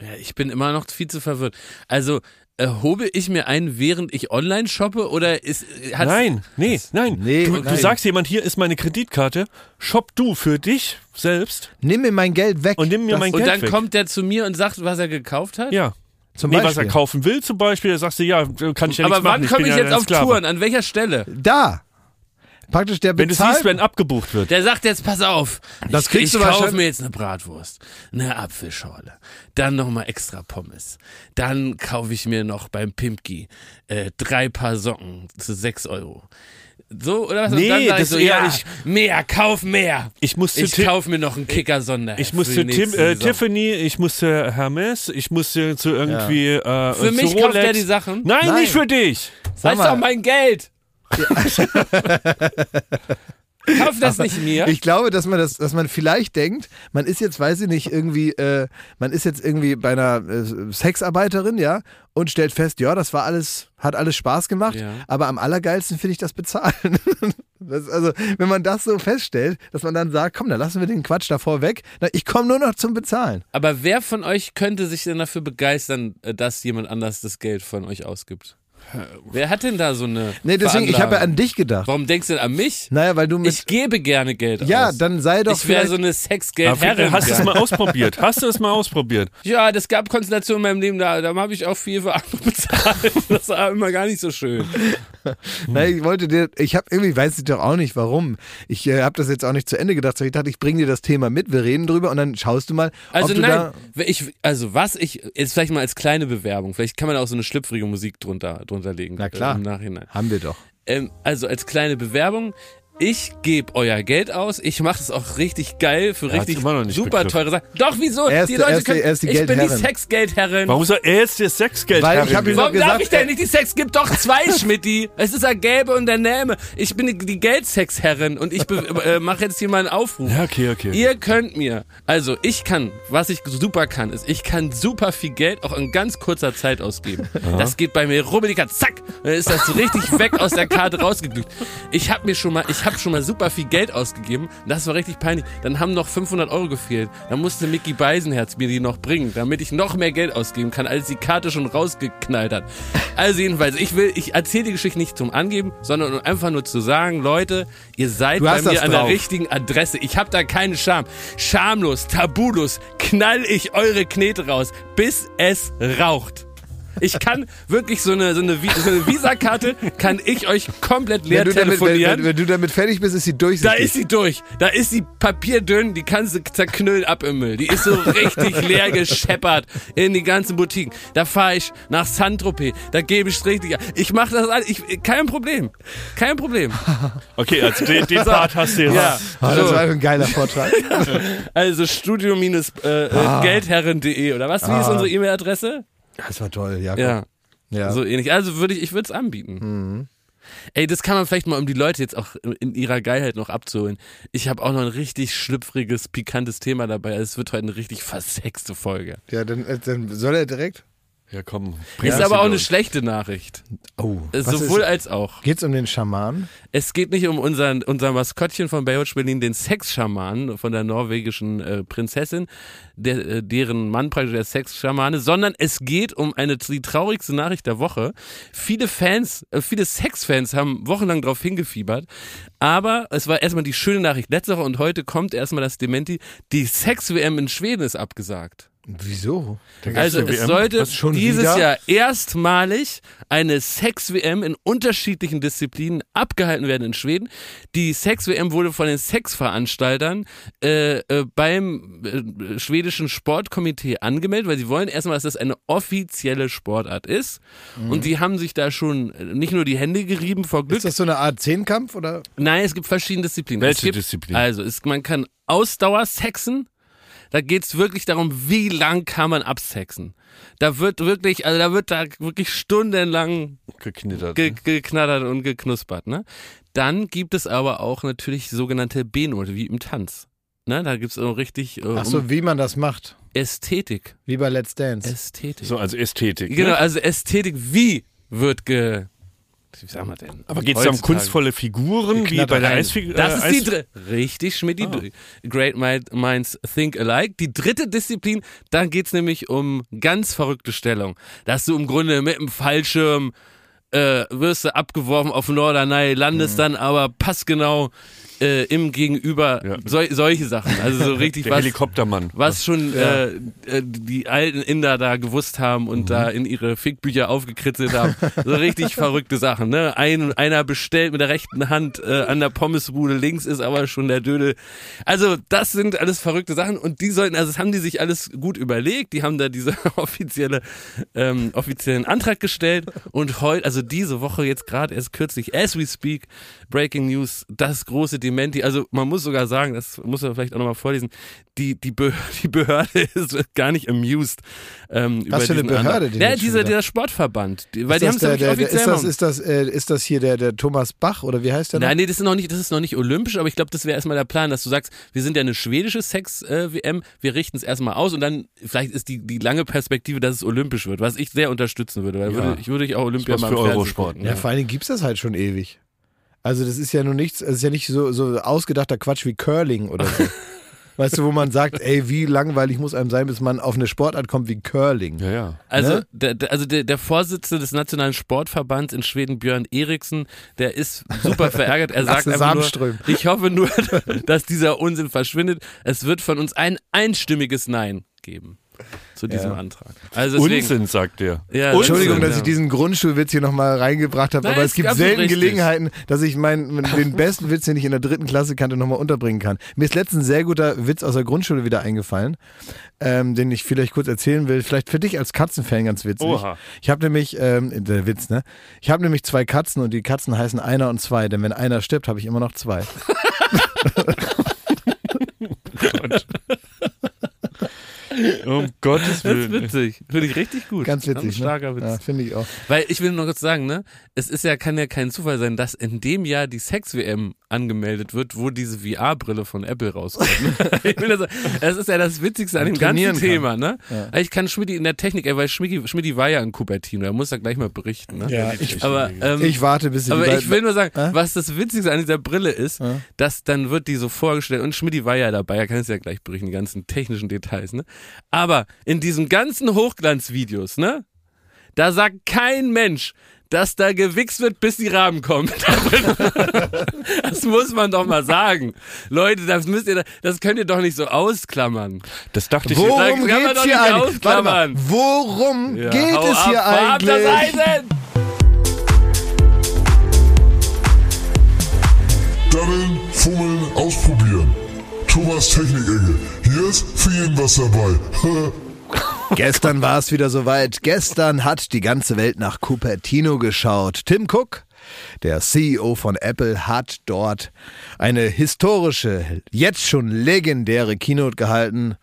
Ja, ich bin immer noch viel zu verwirrt. Also, äh, hobel ich mir ein, während ich online shoppe oder ist hat's- Nein, nee, nein. Nee, du, nein. du sagst jemand, hier ist meine Kreditkarte, shop du für dich selbst Nimm mir mein Geld weg. und nimm mir Das- mein Und Geld dann weg. kommt der zu mir und sagt, was er gekauft hat? ja. Zum Nee, Beispiel. was er kaufen will zum Beispiel, da sagst du, ja, kann ich ja Aber nichts machen. wann komme bin ich ja jetzt auf Sklave. Touren? An welcher Stelle? Da. Praktisch der Wenn du bezahlt. siehst, wenn abgebucht wird. Der sagt jetzt, pass auf, Das ich, kriegst ich du kaufe mir jetzt eine Bratwurst, eine Apfelschorle, dann nochmal extra Pommes, dann kaufe ich mir noch beim Pimpki äh, drei Paar Socken zu sechs Euro. So, oder was? Nee, Und dann sag ich das so, ja, ich- mehr, kauf mehr. Ich musste Ich kaufe mir noch einen Kicker-Sonder. Ich musste Tim, äh, Tiffany, ich musste Hermes, ich musste zu irgendwie äh, Für zu mich Rolex. kauft er die Sachen. Nein, Nein. nicht für dich. Das Sag ist doch mein Geld. Kauf das nicht mir. Ich glaube, dass man das, dass man vielleicht denkt, man ist jetzt, weiß ich nicht, irgendwie, äh, man ist jetzt irgendwie bei einer äh, Sexarbeiterin, ja, und stellt fest, ja, das war alles, hat alles Spaß gemacht, Ja. aber am allergeilsten finde ich das Bezahlen. das, also, wenn man das so feststellt, dass man dann sagt, komm, dann lassen wir den Quatsch davor weg, na, ich komme nur noch zum Bezahlen. Aber wer von euch könnte sich denn dafür begeistern, äh, dass jemand anders das Geld von euch ausgibt? Wer hat denn da so eine. Nee, deswegen, ich habe ja an dich gedacht. Warum denkst du denn an mich? Naja, weil du mit. Ich gebe gerne Geld ja, aus. dann sei doch ich wäre so eine Sexgeldherrin. Hast du es mal ausprobiert? Hast du es mal ausprobiert? ja, das gab Konstellationen in meinem Leben, da, da habe ich auch viel für andere bezahlt. Das war immer gar nicht so schön. Nein, ich wollte dir, ich habe irgendwie, weiß ich doch auch nicht warum. Ich äh, habe das jetzt auch nicht zu Ende gedacht, ich dachte, ich bringe dir das Thema mit, wir reden drüber und dann schaust du mal, Also ob du nein, da. ich, also was ich, jetzt vielleicht mal als kleine Bewerbung, vielleicht kann man auch so eine schlüpfrige Musik drunter, drunter legen. Na klar. Äh, Im Nachhinein. Haben wir doch. Ähm, also als kleine Bewerbung, ich gebe euer Geld aus, ich mache es auch richtig geil für hat's richtig immer noch nicht super begriffen. teure Sachen. Doch, wieso? Er ist die der- Leute er ist die- können, er ist die ich bin die Geldherrin. Sexgeldherrin. Warum soll er jetzt das Sexgeld Weil ich hab ihm Warum doch darf gesagt, ich denn nicht die Sex? Gibt doch zwei, Schmidti. Es ist ein Gelbe und der Näme. Ich bin die, die Geldsexherrin und ich äh, mache jetzt hier mal einen Aufruf. Ja, okay, okay. Ihr könnt mir, also ich kann, was ich super kann, ist, ich kann super viel Geld auch in ganz kurzer Zeit ausgeben. Das geht bei mir rubbelika, zack, dann ist das so richtig weg aus der Karte rausgeglückt. Ich habe mir schon mal, ich habe schon mal super viel Geld ausgegeben. Das war richtig peinlich. Dann haben noch 500 Euro gefehlt. Dann musste Mickey Beisenherz mir die noch bringen, damit ich noch mehr Geld ausgeben kann, als die Karte schon rausgeknallt hat. Also jedenfalls, ich will, ich erzähle die Geschichte nicht zum Angeben, sondern um einfach nur zu sagen, Leute, ihr seid bei mir an der richtigen Adresse. Ich habe da keine Scham. Schamlos, tabulos, knall ich eure Knete raus, bis es raucht. Ich kann wirklich so eine, so eine, Vi- so eine Visakarte, kann ich euch komplett leer Wenn du, damit, wenn, telefonieren. wenn, wenn du damit fertig bist, ist sie Da durchsichtig. ist sie durch. Da ist sie papierdünn, die kannst du zerknüllen ab im Müll. Die ist so richtig leer gescheppert in die ganzen Boutiquen. Da fahre ich nach Saint-Tropez, da gebe ich richtig. Ich mache das alles, ich, kein Problem. Kein Problem. Okay, also den, den Part hast du jetzt. Ja. Ah, das so. war ein geiler Vortrag. Also studio-geldherren.de Ah. äh, Geldherren.de oder was? Wie ist unsere E-Mail-Adresse? Das war toll, Jakob. Ja. ja. So ähnlich. Also würde ich, ich würde es anbieten. Ey, das kann man vielleicht mal, um die Leute jetzt auch in ihrer Geilheit noch abzuholen. Ich habe auch noch ein richtig schlüpfriges, pikantes Thema dabei. Also es wird heute eine richtig versexte Folge. ja, dann, äh, dann soll er direkt. Ja, komm. ist aber auch hinter eine schlechte Nachricht. Oh, Äh, Sowohl ist, als auch. geht's um den Schaman? Es geht nicht um unseren, unser Maskottchen von Baywatch Berlin, den Sexschaman von der norwegischen äh, Prinzessin, der, äh, deren Mann praktisch der Sexschamane, sondern es geht um eine die traurigste Nachricht der Woche. Viele Fans, äh, viele Sexfans haben wochenlang darauf hingefiebert, aber es war erstmal die schöne Nachricht letzte Woche und heute kommt erstmal das Dementi, die Sex-WM in Schweden ist abgesagt. Wieso? Also es sollte dieses wieder? Jahr erstmalig eine Sex-WM in unterschiedlichen Disziplinen abgehalten werden in Schweden. Die Sex-WM wurde von den Sexveranstaltern äh, äh, beim äh, schwedischen Sportkomitee angemeldet, weil sie wollen erstmal, dass das eine offizielle Sportart ist. Mhm. Und die haben sich da schon äh, nicht nur die Hände gerieben vor Glück. Ist das so eine Art Zehnkampf oder? Nein, es gibt verschiedene Disziplinen. Welche gibt, Disziplin? Also, es, man kann Ausdauer sexen. Da geht's wirklich darum, wie lang kann man absexen. Da wird wirklich, also da wird da wirklich stundenlang Geknittert. ge ne? geknattert und geknuspert. Ne? Dann gibt es aber auch natürlich sogenannte B-Note, wie im Tanz. Ne? Da gibt's auch richtig äh, Ach so, um wie man das macht. Ästhetik. Wie bei Let's Dance. Ästhetik. So, also Ästhetik. Genau, Ne? also Ästhetik, wie wird ge... Wie sagen wir denn? Aber geht es da um kunstvolle Figuren, wie bei der. Eisfigur? Das äh, ist die dritte. Richtig, Schmidt. Ah. Great Mind- Minds Think Alike. Die dritte Disziplin, dann geht's nämlich um ganz verrückte Stellung. Dass du im Grunde mit dem Fallschirm äh, wirst du abgeworfen auf Norderney, landest Mhm. dann aber passgenau äh, im Gegenüber. Ja. Sol solche Sachen. Also so richtig Der was. Helikoptermann. Was schon Ja. äh, äh, die alten Inder da gewusst haben und da in ihre Fickbücher aufgekritzelt haben. So richtig verrückte Sachen. Ne? Ein, einer bestellt mit der rechten Hand äh, an der Pommesbude, links ist aber schon der Dödel. Also das sind alles verrückte Sachen und die sollten, also das haben die sich alles gut überlegt. Die haben da diese offizielle, ähm, offiziellen Antrag gestellt und heute, also diese Woche jetzt gerade erst kürzlich, as we speak, Breaking News, das große Dementi. Also man muss sogar sagen, das muss man vielleicht auch nochmal vorlesen, die, die, Be die Behörde ist gar nicht amused. Ähm, über Was für eine Behörde denn Ja, dieser, dieser Sportverband. Die, weil ist die das, haben es der, offiziell ist, das, machen. ist, das, äh, ist das hier der, der Thomas Bach oder wie heißt der noch? Nein, nee, das ist noch nicht, das ist noch nicht olympisch, aber ich glaube, das wäre erstmal der Plan, dass du sagst, wir sind ja eine schwedische Sex-WM, wir richten es erstmal aus und dann vielleicht ist die, die lange Perspektive, dass es olympisch wird, was ich sehr unterstützen würde, weil Ja. würde, ich würde ich auch Olympia was mal für Fernsehen Eurosport, Ja, vor allen Dingen gibt's das halt schon ewig. Also das ist ja nur nichts, es ist ja nicht so, so ausgedachter Quatsch wie Curling oder so. weißt du, wo man sagt, ey, wie langweilig muss einem sein, bis man auf eine Sportart kommt wie Curling. Ja, ja. Also, Ne? der, der, also der, der Vorsitzende des Nationalen Sportverbands in Schweden, Björn Eriksen, der ist super verärgert. Er sagt einfach nur, ich hoffe nur, dass dieser Unsinn verschwindet. Es wird von uns ein einstimmiges Nein geben zu diesem Ja. Antrag. Also deswegen, Unsinn, sagt der. Ja, Entschuldigung, Unsinn, dass ja. ich diesen Grundschulwitz hier nochmal reingebracht habe, Nein, aber es gibt selten richtig. Gelegenheiten, dass ich meinen, den besten Witz, den ich in der dritten Klasse kannte, nochmal unterbringen kann. Mir ist letztens ein sehr guter Witz aus der Grundschule wieder eingefallen, ähm, den ich vielleicht kurz erzählen will. Vielleicht für dich als Katzenfan ganz witzig. Oha. Ich habe nämlich, ähm, der Witz, ne? Ich habe nämlich zwei Katzen und die Katzen heißen einer und zwei, denn wenn einer stirbt, habe ich immer noch zwei. Um Gottes Das ist Willen. witzig. Finde ich richtig gut. Ganz witzig, ne? starker Witz. Ja, finde ich auch. Weil ich will nur kurz sagen, ne, es ist ja, kann ja kein Zufall sein, dass in dem Jahr die Sex-WM angemeldet wird, wo diese VR-Brille von Apple rauskommt. ich will das, sagen, das ist ja das Witzigste an dem ganzen kann. Thema, ne? Ja. Ich kann Schmidti in der Technik, ey, weil Schmidti, Schmidti war ja in Cupertino, er muss da gleich mal berichten, ne? Ja, ich, Aber, ähm, ich warte, bis sie aber ich will nur sagen, Hä? was das Witzigste an dieser Brille ist, Ja. dass dann wird die so vorgestellt und Schmidti war ja dabei, er kann es ja gleich berichten, die ganzen technischen Details, ne? Aber in diesen ganzen Hochglanzvideos, ne? Da sagt kein Mensch, dass da gewichst wird, bis die Rahmen kommen. das muss man doch mal sagen. Leute, das müsst ihr, das könnt ihr doch nicht so ausklammern. Das dachte ich. Worum Da geht's doch hier nicht eigentlich? Warte mal, worum Ja, geht es hier ab, hau ab das eigentlich? Eisen! Daddeln, fummeln, ausprobieren. Thomas Technik-Ecke. Hier ist für jeden was dabei. Gestern war es wieder soweit. Gestern hat die ganze Welt nach Cupertino geschaut. Tim Cook, der CEO von Apple, hat dort eine historische, jetzt schon legendäre Keynote gehalten.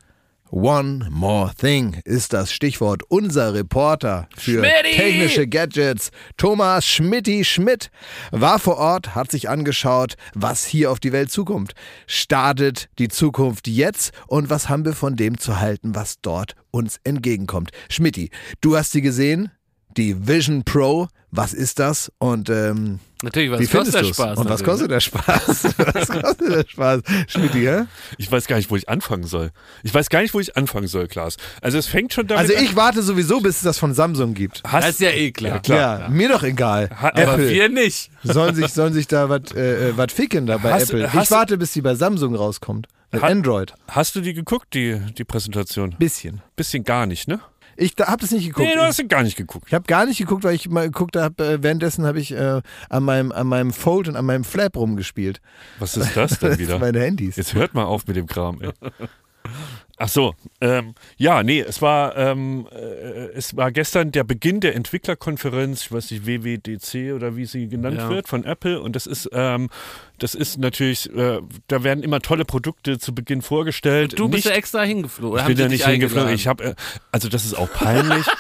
One More Thing ist das Stichwort. Unser Reporter für Schmidti! technische Gadgets, Thomas Schmidti Schmidt, war vor Ort, hat sich angeschaut, was hier auf die Welt zukommt. Startet die Zukunft jetzt und was haben wir von dem zu halten, was dort uns entgegenkommt? Schmidti, du hast sie gesehen, die Vision Pro. Was ist das? Und ähm, Natürlich, was wie findest kostet du der? Spaß? Und was kostet der Spaß? was kostet der Spaß? Schmidti, hä? Ich weiß gar nicht, wo ich anfangen soll. Ich weiß gar nicht, wo ich anfangen soll, Klaas. Also es fängt schon damit Also an. ich warte sowieso, bis es das von Samsung gibt. ne? Das ist ja eh klar. Ja, mir doch egal. Ha- aber Aber Apple. wir nicht. sollen sich, sollen sich da was äh, äh, wat ficken da bei Hast- Apple. hast- ich warte, bis die bei Samsung rauskommt. Mit Ha- Android. Hast du die geguckt, die, die Präsentation? Bisschen. Bisschen gar nicht, ne? Ich da, hab das nicht geguckt. Nee, du hast sie gar nicht geguckt. ich habe gar nicht geguckt, weil ich mal geguckt habe, äh, währenddessen habe ich äh, an, meinem, an meinem Fold und an meinem Flap rumgespielt. Was ist das denn Das wieder? sind meine Handys. Jetzt hört mal auf mit dem Kram, ey. Ach so, ähm, ja, nee, es war, ähm, äh, es war gestern der Beginn der Entwicklerkonferenz, ich weiß nicht, WWDC oder wie sie genannt Ja. wird, von Apple. Und das ist, ähm, das ist natürlich, äh, da werden immer tolle Produkte zu Beginn vorgestellt. Du bist nicht, ja extra hingeflogen. ich bin dich nicht hingeflogen. Ich habe, äh, also das ist auch peinlich.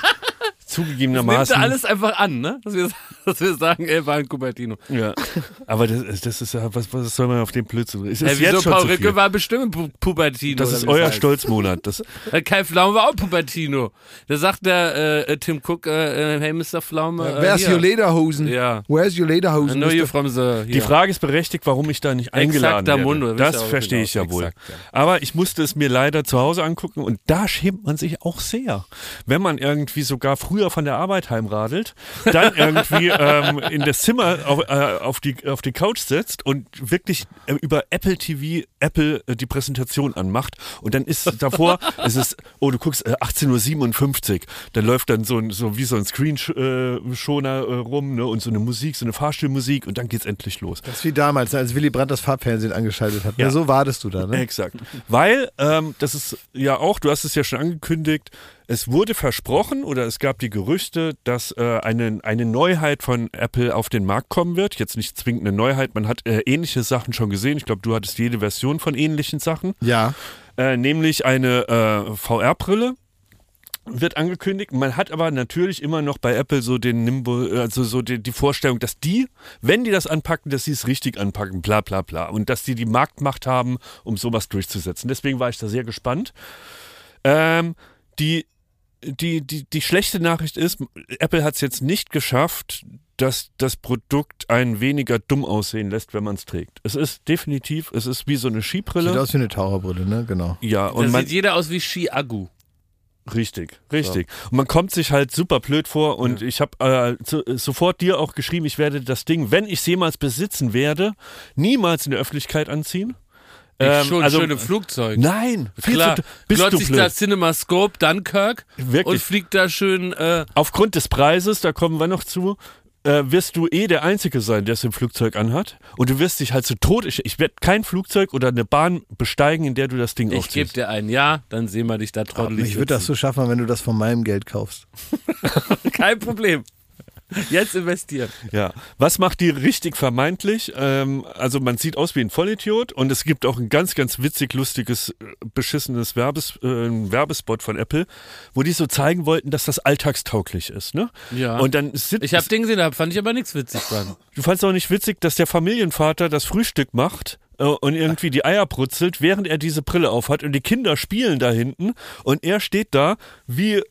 Das nimmt Zugegebenermaßen. er alles einfach an, ne? Dass wir, dass wir sagen, ey, war ein Cupertino. Ja, aber das, das ist ja, was, was soll man auf den Blödsinn? Ist Hey, wieso jetzt schon Paul. Ricke war bestimmt Pu Pubertino. Das ist das euer heißt. Stolzmonat. Das, Äh, Kai Pflaume war auch Pubertino. Da sagt der äh, Tim Cook, äh, äh, hey Mr. Pflaume. Äh, Where's hier. your Lederhosen? Ja. Where's your I Lederhosen? know you Mr. from the... Die. Frage ist berechtigt, warum ich da nicht eingeladen Exakter werde. Mundo, das verstehe ich ja genau. wohl. Ja. Aber ich musste es mir leider zu Hause angucken und da schämt man sich auch sehr. Wenn man irgendwie sogar früher von der Arbeit heimradelt, dann irgendwie ähm, in das Zimmer auf, äh, auf, die, auf die Couch setzt und wirklich äh, über Apple TV Apple äh, die Präsentation anmacht und dann ist davor, es ist, oh du guckst, äh, 18.57 Uhr, dann läuft dann so, ein, so wie so ein Screenschoner äh, rum ne, und so eine Musik, so eine Fahrstuhlmusik und dann geht's endlich los. Das ist wie damals, als Willy Brandt das Farbfernsehen angeschaltet hat. Ja. Ja. So wartest du da, ne? Exakt. Weil, ähm, das ist ja auch, du hast es ja schon angekündigt, es wurde versprochen oder es gab die Gerüchte, dass äh, eine, eine Neuheit von Apple auf den Markt kommen wird. Jetzt nicht zwingend eine Neuheit, man hat äh, ähnliche Sachen schon gesehen. Ich glaube, du hattest jede Version von ähnlichen Sachen. Ja. Äh, nämlich eine äh, VR-Brille wird angekündigt. Man hat aber natürlich immer noch bei Apple so den Nimbus, also so die, die Vorstellung, dass die, wenn die das anpacken, dass sie es richtig anpacken, bla bla bla. Und dass die die Marktmacht haben, um sowas durchzusetzen. Deswegen war ich da sehr gespannt. Ähm, die, die, die, die schlechte Nachricht ist, Apple hat es jetzt nicht geschafft, dass das Produkt einen weniger dumm aussehen lässt, wenn man es trägt. Es ist definitiv, es ist wie so eine Sieht Skibrille. aus wie eine Taucherbrille, ne? Genau. Ja, und man, sieht jeder aus wie Ski-Agu. Richtig, richtig. Und man kommt sich halt super blöd vor und ich habe äh, zu, sofort dir auch geschrieben, ich werde das Ding, wenn ich es jemals besitzen werde, niemals in der Öffentlichkeit anziehen. Ich Ähm, schon also- schön im Flugzeug. Nein, viel Klar, zu, bist glotzt du sich blöd. da CinemaScope Dunkirk Wirklich. und fliegt da schön äh, Aufgrund des Preises, da kommen wir noch zu, äh, wirst du eh der Einzige sein, der es im Flugzeug anhat. Und du wirst dich halt so tot. Ich, ich werde kein Flugzeug oder eine Bahn besteigen, in der du das Ding Ich gebe aufziehst. dir ein Ja, dann sehen wir dich da trottelig. Ich würde das so schaffen, wenn du das von meinem Geld kaufst. Kein Problem. Jetzt investieren. Ja. Was macht die richtig vermeintlich? Ähm, also man sieht aus wie ein Vollidiot und es gibt auch ein ganz, ganz witzig, lustiges, äh, beschissenes Werbes, äh, Werbespot von Apple, wo die so zeigen wollten, dass das alltagstauglich ist. Ne? Ja. Und dann sit- Ich habe den gesehen, da fand ich aber nichts witzig dran. Du fandst auch nicht witzig, dass der Familienvater das Frühstück macht äh, und irgendwie die Eier brutzelt, während er diese Brille aufhat und die Kinder spielen da hinten und er steht da wie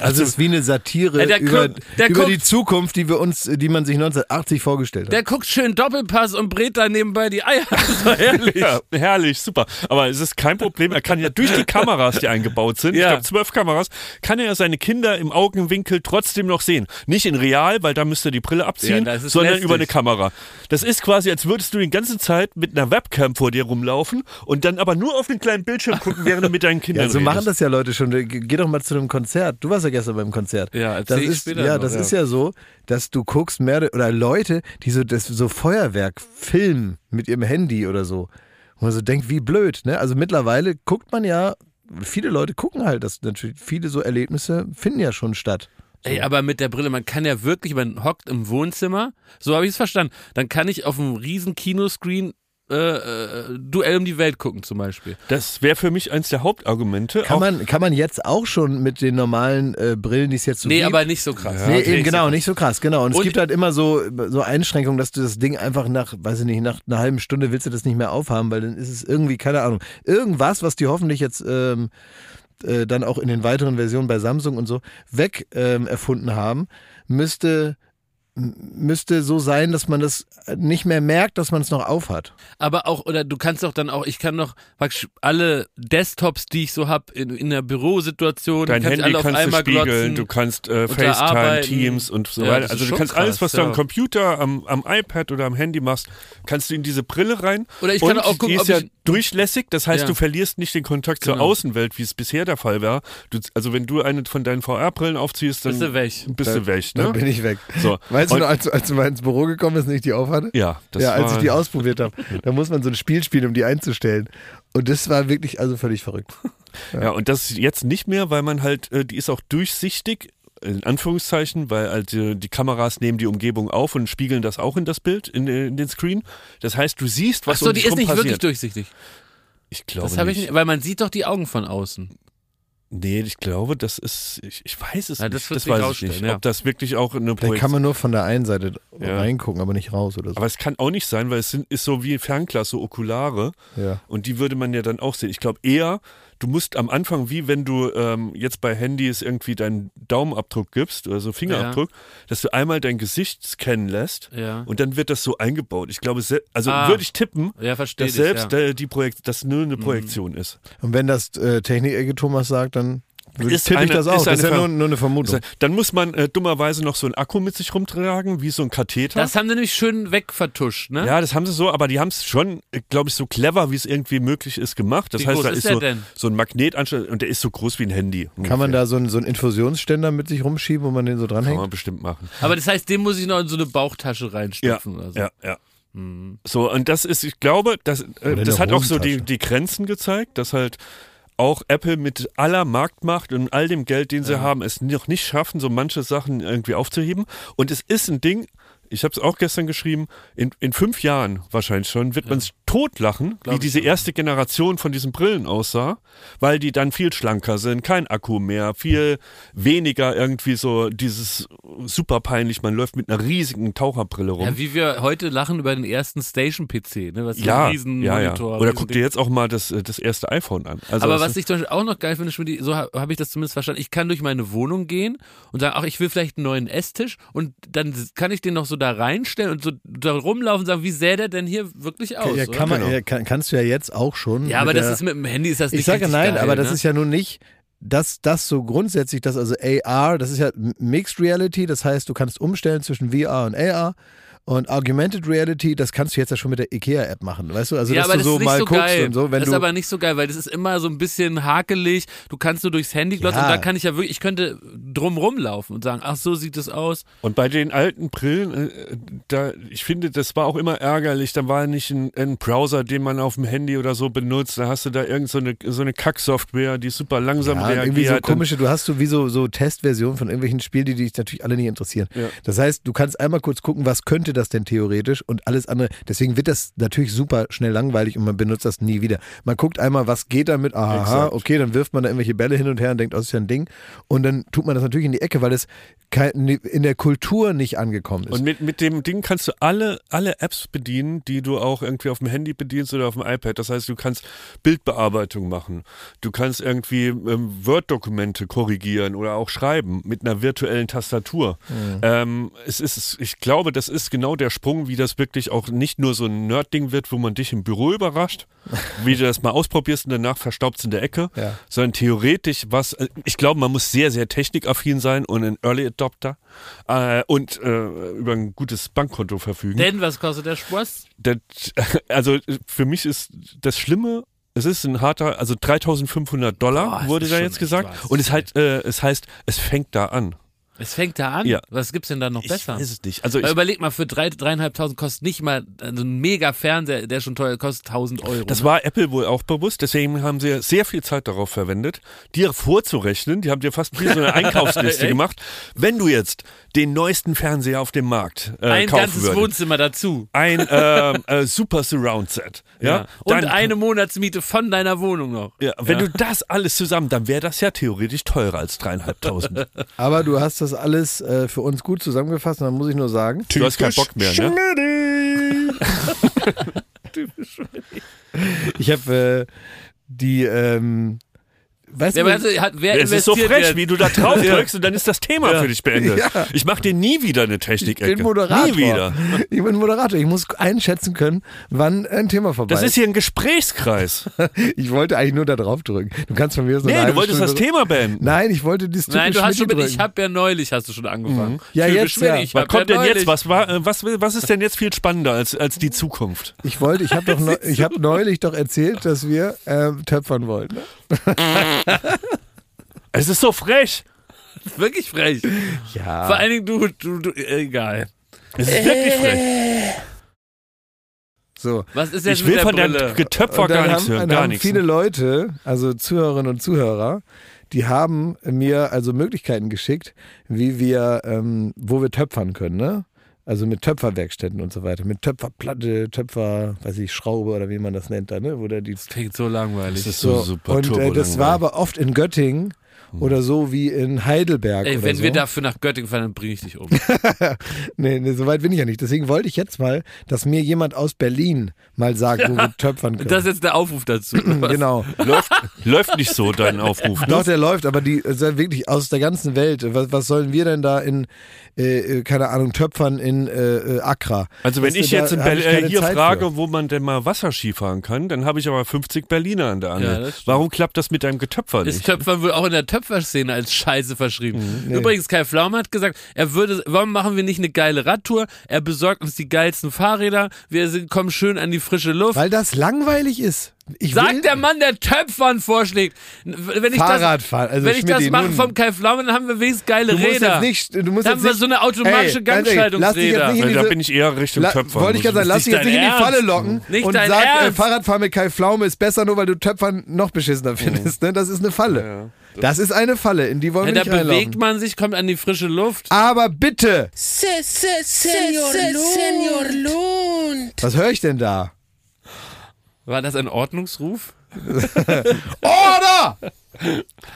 Also es ist wie eine Satire der über, guckt- der über guckt- die Zukunft, die wir uns, die man sich 1980 vorgestellt hat. Der guckt schön Doppelpass und brät da nebenbei die Eier. Herrlich. Ja, herrlich, super. Aber es ist kein Problem. Er kann ja durch die Kameras, die eingebaut sind, ich Ja. glaube zwölf Kameras, kann er ja seine Kinder im Augenwinkel trotzdem noch sehen. Nicht in real, weil da müsste er die Brille abziehen, Ja, sondern lästig. über eine Kamera. Das ist quasi, als würdest du die ganze Zeit mit einer Webcam vor dir rumlaufen und dann aber nur auf den kleinen Bildschirm gucken, während du mit deinen Kindern Ja, so redest. machen das ja Leute schon. Ge- Geh doch mal zu einem Konzert. Du warst ja gestern beim Konzert. Ja, das ich ist später ja, noch, das ja. ist ja so, dass du guckst mehr oder Leute, die so das so Feuerwerk filmen mit ihrem Handy oder so. Und man so denkt, wie blöd, ne? Also mittlerweile guckt man ja, viele Leute gucken halt, dass natürlich viele so Erlebnisse finden ja schon statt. Ey, aber mit der Brille, man kann ja wirklich, man hockt im Wohnzimmer, so habe ich es verstanden. Dann kann ich auf einem riesen Kinoscreen äh, äh, Duell um die Welt gucken zum Beispiel. Das wäre für mich eins der Hauptargumente. Kann man, kann man jetzt auch schon mit den normalen äh, Brillen, die es jetzt so nee, gibt? aber nicht so krass. Nee, Okay, eben genau, seh- nicht so krass, genau. Und, es Und- gibt halt immer so, so Einschränkungen, dass du das Ding einfach nach, weiß ich nicht, nach einer halben Stunde willst du das nicht mehr aufhaben, weil dann ist es irgendwie, keine Ahnung, irgendwas, was die hoffentlich jetzt ähm, äh, dann auch in den weiteren Versionen bei Samsung und so weg ähm, erfunden haben, müsste müsste so sein, dass man das nicht mehr merkt, dass man es noch aufhat. Aber auch, oder du kannst doch dann auch, ich kann doch praktisch alle Desktops, die ich so habe in, in der Bürosituation, Dein kann Handy alle auf kannst du einmal spiegeln, glotzen. du kannst äh, FaceTime, arbeiten. Teams und so Ja, weiter. Also du kannst alles, krass, was du am ja. Computer, am, am iPad oder am Handy machst, kannst du in diese Brille rein. Oder ich kann und auch gucken, die ist ob ja ich- durchlässig, das heißt, Ja. du verlierst nicht den Kontakt zur Genau. Außenwelt, wie es bisher der Fall war. Du, also wenn du eine von deinen VR-Brillen aufziehst, dann Bist du weg. bist du weg. Dann Ne? bin ich weg. So. Weißt du noch, als, als du mal ins Büro gekommen bist und ich die aufhatte? Ja, das ja, als war, ich die ausprobiert habe. Da muss man so ein Spiel spielen, um die einzustellen. Und das war wirklich also völlig verrückt. Ja, und das ist jetzt nicht mehr, weil man halt, äh, die ist auch durchsichtig, in Anführungszeichen, weil halt äh, die Kameras nehmen die Umgebung auf und spiegeln das auch in das Bild, in, äh, in den Screen. Das heißt, du siehst, was Ach so, um die ist nicht passiert. wirklich durchsichtig. Ich glaube Das ich nicht. nicht, weil man sieht doch die Augen von außen. Nee, ich glaube, das ist, ich, ich weiß es Ja, das nicht. Das weiß ich nicht. ja. Ob das wirklich auch eine Projektion kann man nur von der einen Seite Ja. reingucken, aber nicht raus oder so. Aber es kann auch nicht sein, weil es sind, ist so wie Fernglas, so Okulare. ja. Und die würde man ja dann auch sehen. Ich glaube eher, du musst am Anfang, wie wenn du ähm, jetzt bei Handys irgendwie deinen Daumenabdruck gibst oder so Fingerabdruck, dass du einmal dein Gesicht scannen lässt Ja. und dann wird das so eingebaut. Ich glaube, also Ah. würde ich tippen, Ja, dass ich. selbst ja. die Projekt, das nur eine Projektion ist. Und wenn das äh, Technik-Ecke Thomas sagt, dann Ist tippe ich eine- das auch. ist Das ist eine ja nur, nur eine Vermutung. Dann muss man äh, dummerweise noch so einen Akku mit sich rumtragen, wie so ein Katheter. Das haben sie nämlich schön wegvertuscht, ne? ja, das haben sie so, aber die haben es schon, glaube ich, so clever, wie es irgendwie möglich ist, gemacht. Das Wie heißt, groß da ist ist so, denn? so ein Magnetanschluss und der ist so groß wie ein Handy. Kann man ungefähr. da so einen, so einen Infusionsständer mit sich rumschieben, wo man den so Kann dranhängt? man bestimmt machen. Aber das heißt, den muss ich noch in so eine Bauchtasche Ja, reinstopfen oder so. ja, ja. So, und das ist, ich glaube, das, äh, das hat auch so die, die Grenzen gezeigt, dass halt auch Apple mit aller Marktmacht und all dem Geld, den sie haben, es noch nicht schaffen, so manche Sachen irgendwie aufzuheben. Und es ist ein Ding, ich habe es auch gestern geschrieben, in, in fünf Jahren wahrscheinlich schon wird man sich totlachen, wie diese erste Generation von diesen Brillen aussah, weil die dann viel schlanker sind, kein Akku mehr, viel weniger irgendwie so dieses super peinlich, man läuft mit einer riesigen Taucherbrille rum. Ja, wie wir heute lachen über den ersten Station-PC, ne? Was Ja, ein riesen ja, ja. Monitor. Oder guck dir jetzt auch mal das, äh, das erste iPhone an. Also Aber was ich zum Beispiel auch noch geil finde, so habe hab ich das zumindest verstanden, ich kann durch meine Wohnung gehen und sagen, ach, ich will vielleicht einen neuen Esstisch und dann kann ich den noch so da reinstellen und so da rumlaufen und sagen, wie sähe der denn hier wirklich aus? ja, kann man, Genau. ja, kann, kannst du ja jetzt auch schon. ja, aber das der, ist mit dem Handy ist das nicht Ich sage nein, geil, aber das ne? ist ja nun nicht, dass das so grundsätzlich, das also AR, das ist ja Mixed Reality, das heißt, du kannst umstellen zwischen VR und AR. Und Augmented Reality, das kannst du jetzt ja schon mit der IKEA-App machen, weißt du? Also, ja, dass aber du das so ist nicht mal so guckst geil. und so, wenn das du. ist aber nicht so geil, weil das ist immer so ein bisschen hakelig. Du kannst nur durchs Handy glotzen Ja. und da kann ich ja wirklich, ich könnte drum rumlaufen und sagen, ach so sieht es aus. Und bei den alten Brillen, äh, da, ich finde, das war auch immer ärgerlich. Da war nicht ein, ein Browser, den man auf dem Handy oder so benutzt. Da hast du da irgend so eine, so eine Kacksoftware, die super langsam ja, reagiert. irgendwie so komische, du hast so wie so, so Testversionen von irgendwelchen Spielen, die dich natürlich alle nicht interessieren. Ja. Das heißt, du kannst einmal kurz gucken, was könnte das denn theoretisch und alles andere. Deswegen wird das natürlich super schnell langweilig und man benutzt das nie wieder. Man guckt einmal, was geht damit, aha, Exakt. okay, dann wirft man da irgendwelche Bälle hin und her und denkt, oh, das ist ja ein Ding. Und dann tut man das natürlich in die Ecke, weil es in der Kultur nicht angekommen ist. Und mit, mit dem Ding kannst du alle, alle Apps bedienen, die du auch irgendwie auf dem Handy bedienst oder auf dem iPad. Das heißt, du kannst Bildbearbeitung machen. Du kannst irgendwie ähm, Word-Dokumente korrigieren oder auch schreiben mit einer virtuellen Tastatur. Ähm, es ist, ich glaube, das ist genau der Sprung, wie das wirklich auch nicht nur so ein Nerd-Ding wird, wo man dich im Büro überrascht, wie du das mal ausprobierst und danach verstaubt in der Ecke, Ja. sondern theoretisch was, äh, ich glaube, man muss sehr, sehr technikaffin sein und ein Early Adopter äh, und äh, über ein gutes Bankkonto verfügen. Denn was kostet der Spaß? Das, also für mich ist das Schlimme, es ist ein harter, also 3500 Dollar Boah, wurde da jetzt gesagt. Und es, halt, äh, es heißt, es fängt da an. Es fängt da an. Ja. Was gibt's denn da noch Ich besser? weiß es nicht. Also ich, überleg mal, für drei, dreieinhalbtausend kostet nicht mal also ein mega Fernseher, der schon teuer kostet 1000 Euro. das ne? war Apple wohl auch bewusst, deswegen haben sie sehr viel Zeit darauf verwendet, dir vorzurechnen. Die haben dir fast wie so eine Einkaufsliste gemacht. Wenn du jetzt den neuesten Fernseher auf dem Markt äh, ein kaufen ganzes würdest, Wohnzimmer dazu. ein ähm, äh, Super Surround Set, ja, Und dann- eine Monatsmiete von deiner Wohnung noch. Ja, wenn du das alles zusammen, dann wäre das ja theoretisch teurer als dreieinhalbtausend. Aber du hast das alles äh, für uns gut zusammengefasst und dann muss ich nur sagen. du hast keinen Bock mehr, ne? Ich habe äh, die, ähm, weißt Ja, du, also, hat, wer Es ist so frech, wie du da drauf drückst und dann ist das Thema für dich beendet. Ja. Ich mach dir nie wieder eine technik ich bin Moderator. Nie wieder. Ich bin Moderator. Ich muss einschätzen können, wann ein Thema vorbei Das ist hier ein Gesprächskreis. Ich wollte eigentlich nur da drauf drücken. Du kannst von mir so eine Nee, du wolltest Stunde das Thema beenden. Nein, ich wollte das Nein, du hast schon mit, drücken. ich hab ja neulich, hast du schon angefangen. Ja, Typisch jetzt, ja. Ich Was hab kommt ja denn jetzt? Was, war, äh, was, was ist denn jetzt viel spannender als, als die Zukunft? Ich wollte, ich habe doch, ich habe neulich doch erzählt, dass wir ähm, töpfern wollten. Es ist so frech. Wirklich frech. Ja. Vor allen Dingen du, du, du, egal. Es ist wirklich frech. So. Was ist jetzt Ich mit will der von Brille? deinem Getöpfer gar nichts hören. Gar haben nichts. viele Leute, also Zuhörerinnen und Zuhörer, die haben mir also Möglichkeiten geschickt, wie wir, ähm, wo wir töpfern können, ne? Also mit Töpferwerkstätten und so weiter, mit Töpferplatte, Töpfer, weiß ich, Schraube oder wie man das nennt da, ne? Wo der die Klingt so langweilig. Das ist so, super und äh, das war aber oft in Göttingen oder so wie in Heidelberg Ey, oder wenn so. wir dafür nach Göttingen fahren, dann bringe ich dich um. Nee, nee, so weit bin ich ja nicht. Deswegen wollte ich jetzt mal, dass mir jemand aus Berlin mal sagt, wo wir töpfern können. Das ist jetzt der Aufruf dazu. genau. läuft, läuft nicht so dein Aufruf. Ne? Doch, der läuft, aber die äh, wirklich aus der ganzen Welt. Was, was sollen wir denn da in, äh, äh, keine Ahnung, Töpfern in äh, äh, Accra? Also wenn Weißt du, ich jetzt da in ich äh, hier Zeit frage, für. wo man denn mal Wasserski fahren kann, dann habe ich aber 50 Berliner an der Ja, Angel. das stimmt. Warum klappt das mit deinem Getöpfer Ist nicht? Töpfern wohl auch in der Töpferszene als Scheiße verschrieben. nee. Übrigens, Kai Pflaume hat gesagt, er würde, warum machen wir nicht eine geile Radtour? Er besorgt uns die geilsten Fahrräder, wir kommen schön an die frische Luft. Weil das langweilig ist. Ich will Sagt der Mann, der Töpfern vorschlägt. Wenn ich Fahrradfahren. das, Also wenn ich das mache vom Kai Pflaume, dann haben wir wenigstens geile du musst Räder. jetzt nicht, du musst dann jetzt haben wir nicht, so eine automatische Ey, Gangschaltungsräder. nicht in Weil da bin ich eher Richtung La Töpfer. wollte ich gerade sagen, lass dich jetzt nicht in die Falle Ernst. locken Nicht und sag, äh, Ernst. Fahrradfahren mit Kai Pflaume ist besser, nur weil du Töpfern noch beschissener findest. Ne? Das ist eine Falle. das ist eine Falle, in die wollen Ja, wir da nicht bewegt reinlaufen. man sich, kommt an die frische Luft. Aber bitte, Se, se, Senor, Senor Lund. was höre ich denn da? War das ein Ordnungsruf? Order!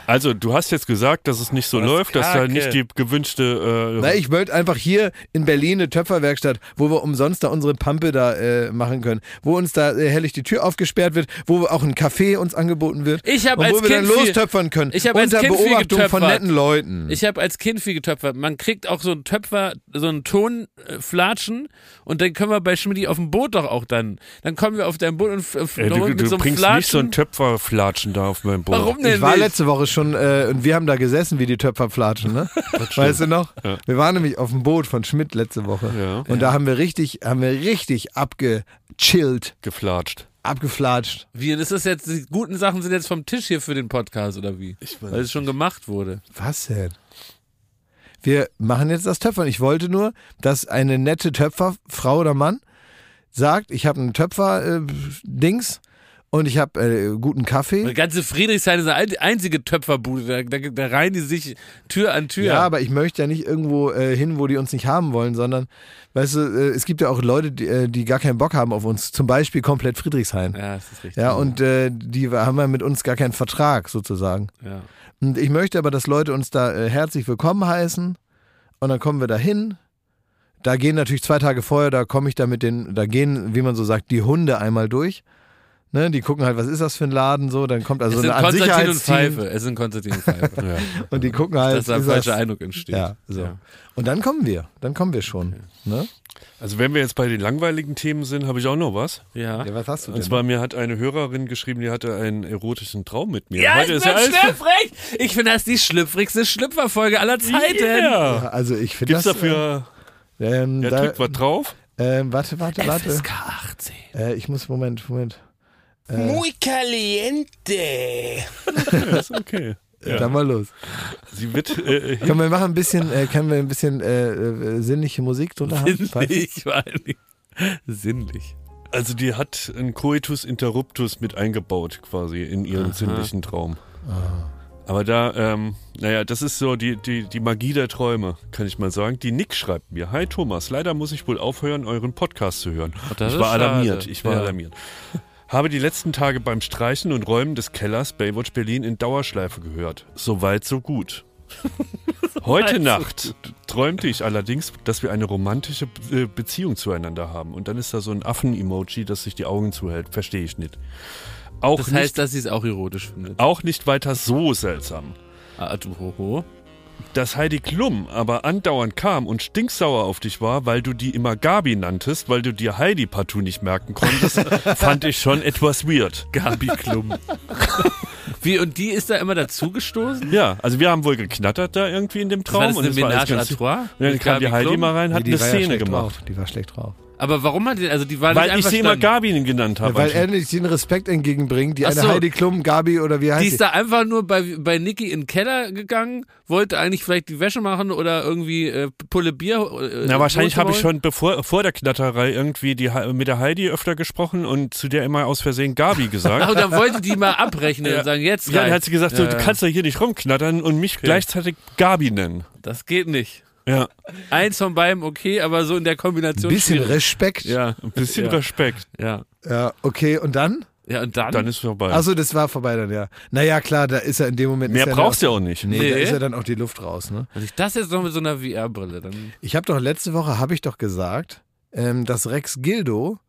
Also du hast jetzt gesagt, dass es nicht so Das läuft, dass da nicht die gewünschte... Äh, Na, ich wollte einfach hier in Berlin eine Töpferwerkstatt, wo wir umsonst da unsere Pampe da äh, machen können, wo uns da äh, herrlich die Tür aufgesperrt wird, wo auch ein Café uns angeboten wird Ich hab und wo als wir dann Kind viel- lostöpfern können Ich hab als unter Kind viel Beobachtung von getöpfert. netten Leuten. Ich habe als Kind viel getöpfert. Man kriegt auch so einen Töpfer, so einen Tonflatschen und dann können wir bei Schmidt auf dem Boot doch auch dann. Dann kommen wir auf dein Boot und äh, du mit du so einem bringst Flatschen. nicht so einen Töpferflatschen da auf mein Boot. Warum denn Ich war nicht? letzte Woche schon äh, und wir haben da gesessen wie die Töpferflatschen, ne? weißt du noch? Ja. Wir waren nämlich auf dem Boot von Schmidt letzte Woche Ja. und da haben wir richtig, haben wir richtig abgechillt, Geflatscht. abgeflatscht. Wie, das ist jetzt, die guten Sachen sind jetzt vom Tisch hier für den Podcast oder wie? Weil es schon gemacht wurde. Was denn? Wir machen jetzt das Töpfern. Ich wollte nur, dass eine nette Töpferfrau oder Mann sagt, ich habe einen Töpfer-Dings und ich habe äh, guten Die Kaffee. ganze Friedrichshain ist eine einzige Töpferbude. Da, da, da reihen die sich Tür an Tür. Ja, aber ich möchte ja nicht irgendwo äh, hin, wo die uns nicht haben wollen, sondern, weißt du, äh, es gibt ja auch Leute, die, äh, die gar keinen Bock haben auf uns. Zum Beispiel komplett Friedrichshain. ja, das ist richtig. Ja, und äh, die haben ja mit uns gar keinen Vertrag sozusagen. ja. Und ich möchte aber, dass Leute uns da äh, herzlich willkommen heißen und dann kommen wir da hin. Da gehen natürlich zwei Tage vorher, da komme ich da mit den, da gehen, wie man so sagt, die Hunde einmal durch. Ne, die gucken halt, was ist das für ein Laden so, dann kommt also es sind eine Konstantin und Pfeife. Es sind Konstantin und Pfeife. und die gucken halt, Dass da ein falscher Eindruck entsteht. ja, so. Ja. Und dann kommen wir, dann kommen wir schon. Ne? Also wenn wir jetzt bei den langweiligen Themen sind, habe ich auch noch was. Ja. Ja, was hast du denn? Und zwar mir hat eine Hörerin geschrieben, die hatte einen erotischen Traum mit mir. Ja, Heute ich ist bin ja schlüpfrig. Ich finde das die schlüpfrigste Schlüpferfolge aller Zeiten. Ja. also ich finde Gibt's das. dafür, äh, ähm, ja, da, drückt was drauf? ähm, warte, warte, warte. FSK 18. Äh, ich muss, Moment, Moment. Muy caliente. Ja, ist okay. Ja. Dann mal los. Sie wird äh, Können wir machen ein bisschen, äh, können wir ein bisschen äh, äh, sinnliche Musik drunter haben? Sinnlich, vor allen Dingen. Sinnlich. also die hat einen Coitus interruptus mit eingebaut quasi in ihren sinnlichen Traum. Aber da, ähm, naja, das ist so die, die, die Magie der Träume, kann ich mal sagen. Die Nick schreibt mir, Hi Thomas, leider muss ich wohl aufhören, euren Podcast zu hören. das ich war alarmiert, schade. ich war Ja. alarmiert. Habe die letzten Tage beim Streichen und Räumen des Kellers Baywatch Berlin in Dauerschleife gehört. Soweit, so gut. Heute Nacht träumte ich allerdings, dass wir eine romantische äh, Beziehung zueinander haben. Und dann ist da so ein Affen-Emoji, das sich die Augen zuhält. Verstehe ich nicht. Auch, Das nicht, heißt, dass sie es auch erotisch findet. auch nicht weiter so seltsam. Ah, du, hoho. Dass Heidi Klum aber andauernd kam und stinksauer auf dich war, weil du die immer Gabi nanntest, weil du dir Heidi partout nicht merken konntest, fand ich schon etwas weird. Gabi Klum. Wie, und die ist da immer dazugestoßen? Ja, also wir haben wohl geknattert da irgendwie in dem Traum. War das und eine es war alles Ménage à trois? Und dann kam die Heidi Klum? mal rein, hat die eine ja Szene schlecht gemacht. Drauf. Die war schlecht drauf. Aber warum hat die, also die war Weil nicht ich sie immer. Gabi genannt habe. Weil er nicht den Respekt entgegenbringt, die Ach eine so. Heidi Klum, Gabi oder wie heißt Die sie? ist da einfach nur bei, bei Niki in den Keller gegangen, wollte eigentlich vielleicht die Wäsche machen oder irgendwie äh, Pulle Bier. Äh, Na, wahrscheinlich habe ich schon bevor, vor der Knatterei irgendwie die, mit der Heidi öfter gesprochen und zu der immer aus Versehen Gabi Ach, gesagt. und dann wollte die mal abrechnen Ja. und sagen, jetzt ja, dann hat reicht's. sie gesagt, so, Ja, du ja. kannst doch hier nicht rumknattern und mich gleichzeitig Gabi nennen. Das geht nicht. Ja, Eins von beiden okay, aber so in der Kombination. Bisschen schwierig. Respekt. Ja, ein bisschen ja. Respekt. Ja. Ja, okay, und dann? Ja, und dann? Dann ist vorbei. Achso, das war vorbei dann, ja. Naja, klar, da ist er in dem Moment. Mehr brauchst du ja auch nicht. Nee, Nee. da ist ja dann auch die Luft raus, ne? Und ich das jetzt noch mit so einer VR-Brille, dann. Ich habe doch letzte Woche, habe ich doch gesagt, ähm, dass Rex Gildo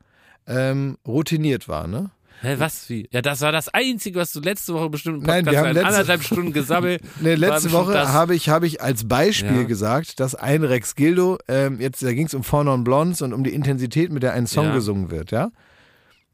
ähm, routiniert war, ne? Hä, was wie? Ja, das war das Einzige, was du letzte Woche bestimmt im Nein, Podcast wir haben letzte- anderthalb Stunden gesabbelt. Nee, letzte Woche habe ich, habe ich als Beispiel Ja. gesagt, dass ein Rex Gildo, ähm, jetzt, da ging es um Four Non Blondes und um die Intensität, mit der ein Song Ja. gesungen wird, ja?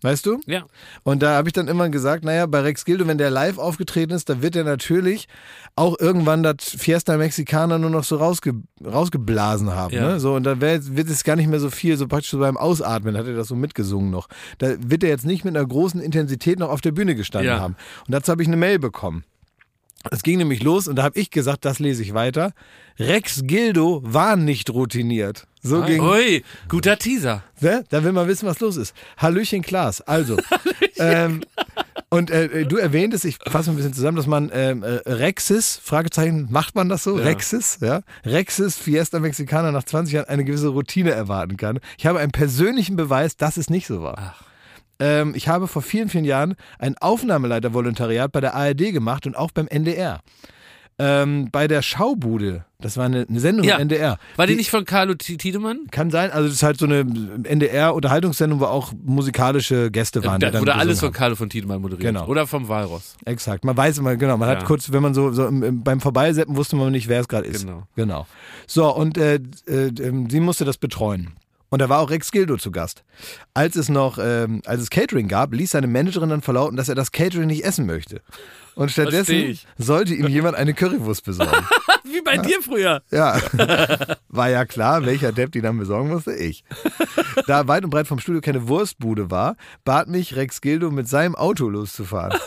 Weißt du? Ja. Und da habe ich dann immer gesagt, naja, bei Rex Gildo, wenn der live aufgetreten ist, da wird er natürlich auch irgendwann das Fiesta Mexicana nur noch so rausge rausgeblasen haben. Ja. Ne? So, und da wird es gar nicht mehr so viel, so praktisch so beim Ausatmen hat er das so mitgesungen noch. Da wird er jetzt nicht mit einer großen Intensität noch auf der Bühne gestanden Ja. haben. Und dazu habe ich eine Mail bekommen. Es ging nämlich los und da habe ich gesagt, das lese ich weiter. Rex Gildo war nicht routiniert. So ging Ui, guter Teaser. Ne? Da will man wissen, was los ist. Hallöchen Klaas. Also, ähm, und äh, du erwähntest, ich fasse ein bisschen zusammen, dass man ähm, äh, Rexis, Fragezeichen, macht man das so? Ja. Rexis, ja? Rexis Fiesta Mexicana nach 20 Jahren eine gewisse Routine erwarten kann. Ich habe einen persönlichen Beweis, dass es nicht so war. Ähm, ich habe vor vielen, vielen Jahren ein Aufnahmeleiter-Volontariat bei der ARD gemacht und auch beim NDR. Ähm, bei der Schaubude, das war eine, eine Sendung Ja. im NDR. War die nicht von Carlo Tiedemann? Kann sein, also das ist halt so eine NDR-Unterhaltungssendung, wo auch musikalische Gäste waren. die Da wurde alles von Carlo von Tiedemann moderiert. Genau. Oder vom Walross. Exakt, man weiß immer, genau, man hat Ja. kurz, wenn man so, so im, im, beim Vorbeiseppen wusste man nicht, wer es gerade ist. Genau. Genau. So, und äh, äh, ähm, sie musste das betreuen. Und da war auch Rex Gildo zu Gast. Als es noch, ähm, als es Catering gab, ließ seine Managerin dann verlauten, dass er das Catering nicht essen möchte. Und stattdessen sollte ihm jemand eine Currywurst besorgen. Wie bei dir früher. Ja, war ja klar, welcher Depp die dann besorgen musste? Ich. Da weit und breit vom Studio keine Wurstbude war, bat mich Rex Gildo mit seinem Auto loszufahren.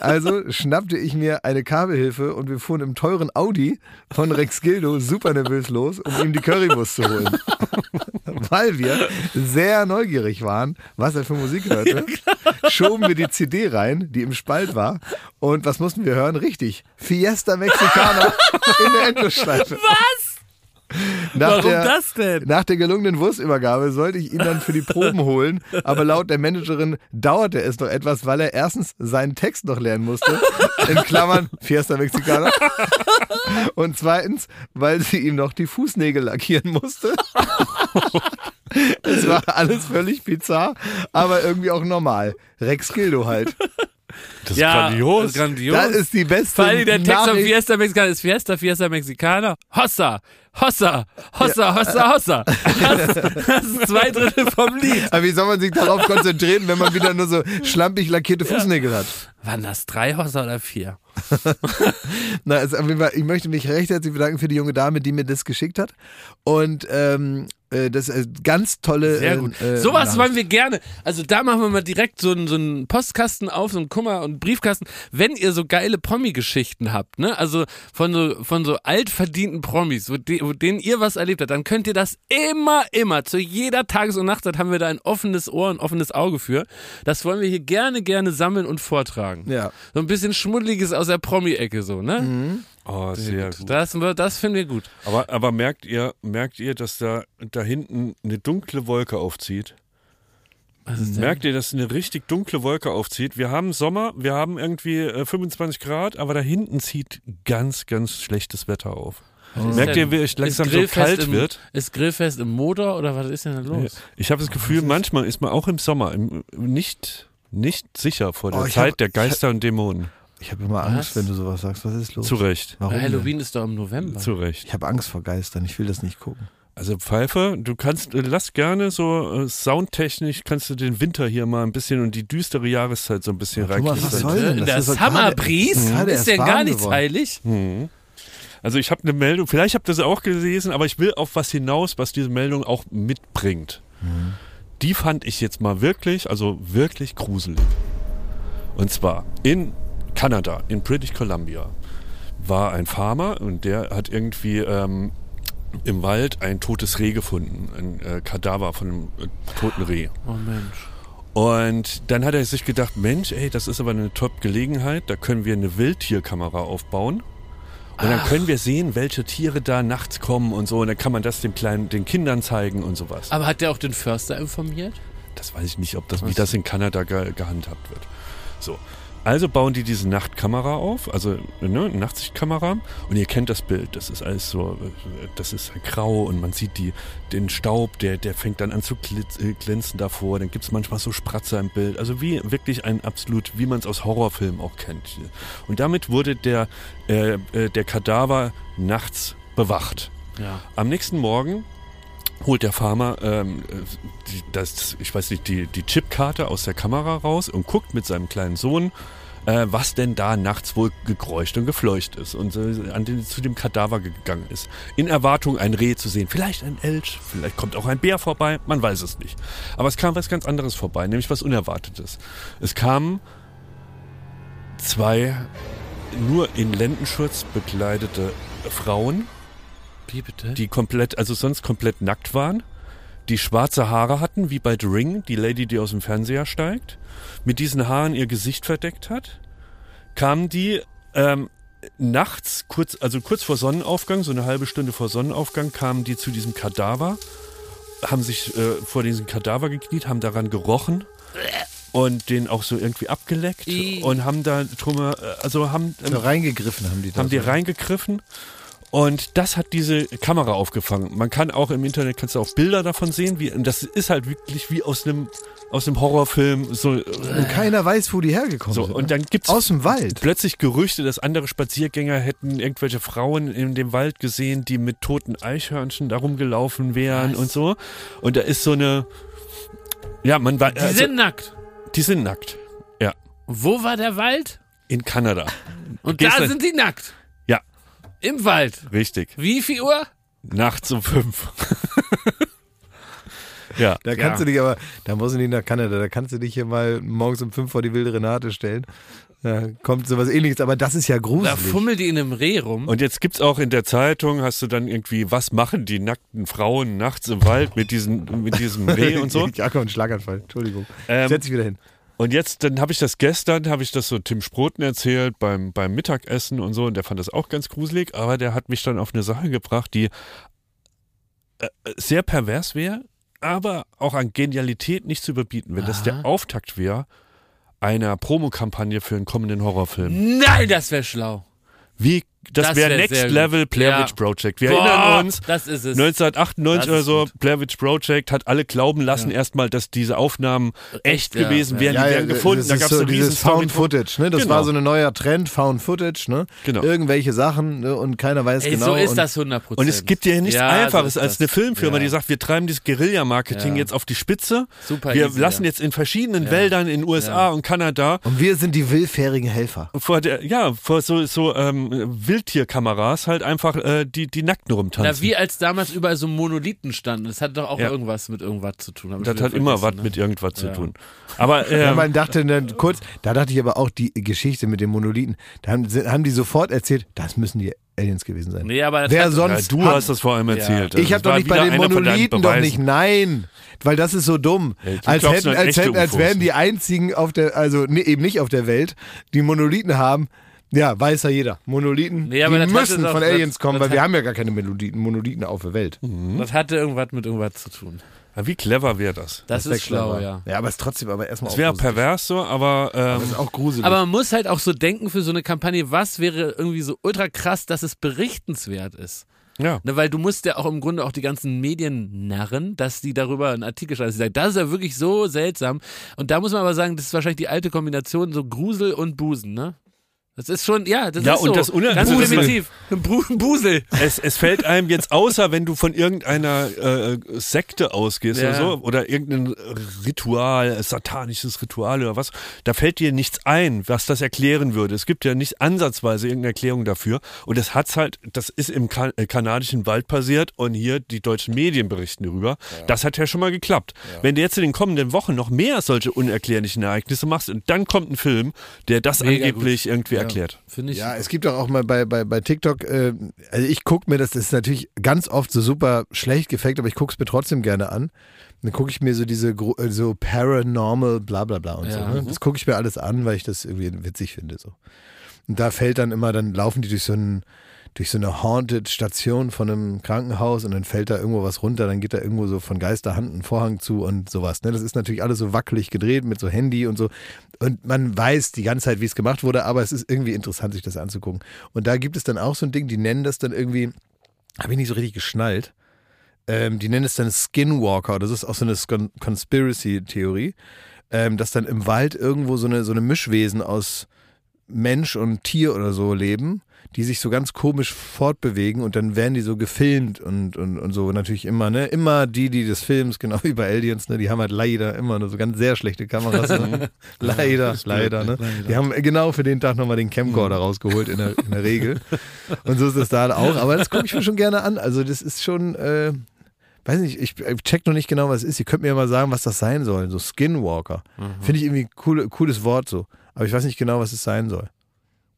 Also schnappte ich mir eine Kabelhilfe und wir fuhren im teuren Audi von Rex Gildo super nervös los, um ihm die Currywurst zu holen. Weil wir sehr neugierig waren, was er für Musik hörte, schoben wir die CD rein, die im Spalt war. Und was mussten wir hören? Richtig, Fiesta Mexicana in der Endlosschleife. Was? Nach Warum der, das denn? Nach der gelungenen Wurstübergabe sollte ich ihn dann für die Proben holen, aber laut der Managerin dauerte es noch etwas, weil er erstens seinen Text noch lernen musste, in Klammern Fiesta Mexicana, Und zweitens, weil sie ihm noch die Fußnägel lackieren musste. es war alles völlig bizarr, aber irgendwie auch normal. Rex Gildo halt. Das ist ja, grandios. Das ist grandios. Das ist die beste Vor allem der Text von. Fiesta Mexicana ist Fiesta, Fiesta Mexicana. Hossa, Hossa, Hossa, Hossa, Hossa. Das, das ist zwei Drittel vom Lied. Aber wie soll man sich darauf konzentrieren, wenn man wieder nur so schlampig lackierte Fußnägel hat? Waren das drei Hossa oder vier? Na, also ich möchte mich recht herzlich bedanken für die junge Dame, die mir das geschickt hat. Und ähm, äh, das ist ganz tolle. Sehr äh, gut. Äh, Sowas Nachricht. wollen wir gerne. Also da machen wir mal direkt so einen, so einen Postkasten auf, so einen Kummer- und Briefkasten. Wenn ihr so geile Promi-Geschichten habt, ne? Also von so, von so altverdienten Promis, wo, de, wo denen ihr was erlebt habt, dann könnt ihr das immer, immer, zu jeder Tages- und Nachtzeit haben wir da ein offenes Ohr, ein offenes Auge für. Das wollen wir hier gerne, gerne sammeln und vortragen. Ja. So ein bisschen Schmuddeliges aus der Promi-Ecke so, ne? Oh, sehr gut. Das, das finden wir gut. Aber, aber merkt ihr, merkt ihr, dass da, da hinten eine dunkle Wolke aufzieht? Was ist denn? Merkt ihr, dass eine richtig dunkle Wolke aufzieht? Wir haben Sommer, wir haben irgendwie äh, 25 Grad, aber da hinten zieht ganz, ganz schlechtes Wetter auf. Merkt ihr, wie es langsam so kalt im, wird? Ist Grillfest im Motor oder was ist denn da los? Ich habe das Gefühl, manchmal ist man auch im Sommer im, nicht, nicht sicher vor der Oh, Zeit hab- der Geister und Dämonen. Ich habe immer Angst, Was? wenn du sowas sagst. Was ist los? Zu Recht. Warum? denn? Halloween ist doch im November. Zu Recht. Ich habe Angst vor Geistern. Ich will das nicht gucken. Also Pfeife, du kannst, äh, lass gerne so äh, soundtechnisch, kannst du den Winter hier mal ein bisschen und die düstere Jahreszeit so ein bisschen Ja, Thomas, was soll denn? Das der ist Breeze gerade ist denn gar nichts geworden. heilig. Mhm. Also ich habe eine Meldung, vielleicht habt ihr sie auch gelesen, aber ich will auf was hinaus, was diese Meldung auch mitbringt. Die fand ich jetzt mal wirklich, also wirklich gruselig. Und zwar in Kanada, in British Columbia, war ein Farmer und der hat irgendwie ähm, im Wald ein totes Reh gefunden, ein äh, Kadaver von einem äh, toten Reh. Oh Mensch. Und dann hat er sich gedacht, Mensch, ey, das ist aber eine Top-Gelegenheit, da können wir eine Wildtierkamera aufbauen. Und dann können wir sehen, welche Tiere da nachts kommen und so. Und dann kann man das den kleinen, den Kindern zeigen und sowas. Aber hat der auch den Förster informiert? Das weiß ich nicht, ob das, wie das in Kanada ge gehandhabt wird. So. Also bauen die diese Nachtkamera auf, also ne, Nachtsichtkamera und ihr kennt das Bild, das ist alles so, das ist grau und man sieht die, den Staub, der, der fängt dann an zu äh, glänzen davor, dann gibt's manchmal so Spratzer im Bild, also wie wirklich ein absolut, wie man es aus Horrorfilmen auch kennt. Und damit wurde der, äh, äh, der Kadaver nachts bewacht. Ja. Am nächsten Morgen holt der Farmer ähm, die, das, ich weiß nicht, die, die Chipkarte aus der Kamera raus und guckt mit seinem kleinen Sohn, äh, was denn da nachts wohl gekreucht und gefleucht ist und äh, an den, zu dem Kadaver gegangen ist. In Erwartung, ein Reh zu sehen. Vielleicht ein Elch, vielleicht kommt auch ein Bär vorbei, man weiß es nicht. Aber es kam was ganz anderes vorbei, nämlich was Unerwartetes. Es kamen zwei nur in Lendenschurz bekleidete Frauen, Wie bitte? die komplett, also sonst komplett nackt waren, die schwarze Haare hatten, wie bei The Ring, die Lady, die aus dem Fernseher steigt, mit diesen Haaren ihr Gesicht verdeckt hat, kamen die ähm, nachts, kurz, also kurz vor Sonnenaufgang, so eine halbe Stunde vor Sonnenaufgang, kamen die zu diesem Kadaver, haben sich äh, vor diesem Kadaver gekniet, haben daran gerochen und den auch so irgendwie abgeleckt I. und haben da drum, äh, also haben ähm, So reingegriffen haben die da. haben die so. reingegriffen und das hat diese Kamera aufgefangen. Man kann auch im Internet kannst du auch Bilder davon sehen, wie und das ist halt wirklich wie aus einem aus einem Horrorfilm so Und keiner weiß, wo die hergekommen so sind. und dann gibt's Aus dem Wald. plötzlich Gerüchte, dass andere Spaziergänger hätten irgendwelche Frauen in dem Wald gesehen, die mit toten Eichhörnchen darum gelaufen wären und so und da ist so eine ja, man war Die also, sind nackt. die sind nackt. Ja, Wo war der Wald? in Kanada. Und Gehst da sind die nackt. Ja, Im Wald. richtig. Wie viel Uhr? Nachts um fünf. ja. Da kannst du dich aber, da musst du nicht nach Kanada, da kannst du dich hier mal morgens um fünf vor die wilde Renate stellen. Da kommt sowas ähnliches, aber das ist ja Da gruselig. fummelt die in einem Reh rum. Und jetzt gibt's auch in der Zeitung, hast du dann irgendwie, was machen die nackten Frauen nachts im Wald mit, diesen, mit diesem Reh und so. Ja, komm, ein Schlaganfall, Entschuldigung. Ähm, Setz dich wieder hin. Und jetzt, dann habe ich das gestern, habe ich das so Tim Sproten erzählt beim, beim Mittagessen und so und der fand das auch ganz gruselig, aber der hat mich dann auf eine Sache gebracht, die äh, sehr pervers wäre, aber auch an Genialität nicht zu überbieten, wenn das der Auftakt wäre einer Promokampagne für einen kommenden Horrorfilm. Nein, das wäre schlau. Wie, das, Das wäre wär Next. Level Blair Ja. Witch Project. Wir Boah, erinnern uns, das ist es. 1998 Das oder so, gut. Blair Witch Project hat alle glauben lassen erstmal, dass diese Aufnahmen echt, ja, gewesen ja. wären. die wären gefunden. Da gab es so dieses Found. Footage, ne? Das Genau. war so ein neuer Trend, Found Footage, ne? Genau. Irgendwelche Sachen ne? und keiner weiß Ey, genau. so ist und das 100%. Und es gibt ja nichts Ja, Einfaches so als eine Filmfirma, Ja. die sagt, wir treiben dieses Guerilla-Marketing Ja. jetzt auf die Spitze. Super wir easy, lassen ja. jetzt in verschiedenen Wäldern in USA Ja. und Kanada Und wir sind die willfährigen Helfer. vor der, ja, vor so, so ähm, Wildtierkameras halt einfach äh, die, die Nackten rumtanzen. Na, wie als damals überall so Monolithen standen. Das hat doch auch Ja. irgendwas mit irgendwas zu tun. Das hat immer was ne? mit irgendwas zu Ja. tun. Aber Ja, ähm, man dachte dann kurz, da dachte ich aber auch die Geschichte mit den Monolithen, da haben, haben die sofort erzählt, das müssen die Aliens gewesen sein. Nee, aber Wer hat, ja, sonst du hat- hast das vor allem erzählt. Also Ich habe das doch nicht bei den Monolithen doch nicht. Nein, weil das ist so dumm. Ja, du als, glaubst hätten, als, hätten, als wären die einzigen auf der, also nee, eben nicht auf der Welt, die Monolithen haben. Ja, weiß ja jeder. Monolithen, Nee, aber die das müssen von das- Aliens kommen, das weil wir hat- haben ja gar keine Monolithen, Monolithen auf der Welt. das hatte irgendwas mit irgendwas zu tun. Ja, wie clever wäre das? Das, wär ist schlau, clever. ja. Ja, aber es ist trotzdem aber erstmal Das auch wäre pervers so, aber, ähm, Aber es ist auch gruselig. Aber man muss halt auch so denken für so eine Kampagne, was wäre irgendwie so ultra krass, dass es berichtenswert ist. ja. Ne, weil du musst ja auch im Grunde auch die ganzen Medien narren, dass die darüber einen Artikel schreiben. Sie sagen, das ist ja wirklich so seltsam. Und da muss man aber sagen, das ist wahrscheinlich die alte Kombination so Grusel und Busen, ne? Das ist schon, ja, das Ja, ist so. und das Uner- Ganz also das- primitiv. Bu Busel. Es, es fällt einem jetzt, außer wenn du von irgendeiner äh, Sekte ausgehst Ja. oder so, oder irgendein Ritual, satanisches Ritual oder was, da fällt dir nichts ein, was das erklären würde. Es gibt ja nicht ansatzweise irgendeine Erklärung dafür. Und das hat's halt, das ist im kan äh, kanadischen Wald passiert und hier die deutschen Medien berichten darüber. Das hat ja schon mal geklappt. Wenn du jetzt in den kommenden Wochen noch mehr solche unerklärlichen Ereignisse machst und dann kommt ein Film, der das Mega angeblich irgendwie erklärt. Finde ich. Ja, es gibt doch auch mal bei, bei, bei TikTok, äh, also ich gucke mir das, das ist natürlich ganz oft so super schlecht gefaked, aber ich gucke es mir trotzdem gerne an. Dann gucke ich mir so diese äh, so paranormal bla bla bla und Ja. so. Ne? Das gucke ich mir alles an, weil ich das irgendwie witzig finde. So. Und da fällt dann immer, dann laufen die durch so ein durch so eine haunted Station von einem Krankenhaus und dann fällt da irgendwo was runter, dann geht da irgendwo so von Geisterhand ein Vorhang zu und sowas. Ne? Das ist natürlich alles so wackelig gedreht mit so Handy und so. Und man weiß die ganze Zeit, wie es gemacht wurde, aber es ist irgendwie interessant, sich das anzugucken. Und da gibt es dann auch so ein Ding, die nennen das dann irgendwie, habe ich nicht so richtig geschnallt. Ähm, die nennen es dann Skinwalker. Das ist auch so eine Conspiracy-Theorie, ähm, dass dann im Wald irgendwo so eine, so eine Mischwesen aus Mensch und Tier oder so leben, die sich so ganz komisch fortbewegen und dann werden die so gefilmt und, und, und so. Natürlich immer, ne? Immer die, die des Films, genau wie bei Aliens, ne? Die haben halt leider immer nur so ganz sehr schlechte Kameras. Ne? leider, leider, ne? Die haben genau für den Tag nochmal den Camcorder rausgeholt in der, in der Regel. Und so ist das da auch. Aber das gucke ich mir schon gerne an. Also das ist schon, äh, weiß nicht, ich, check noch nicht genau, was es ist. Ihr könnt mir ja mal sagen, was das sein soll. So Skinwalker. Finde ich irgendwie ein cool, cooles Wort so. Aber ich weiß nicht genau, was es sein soll.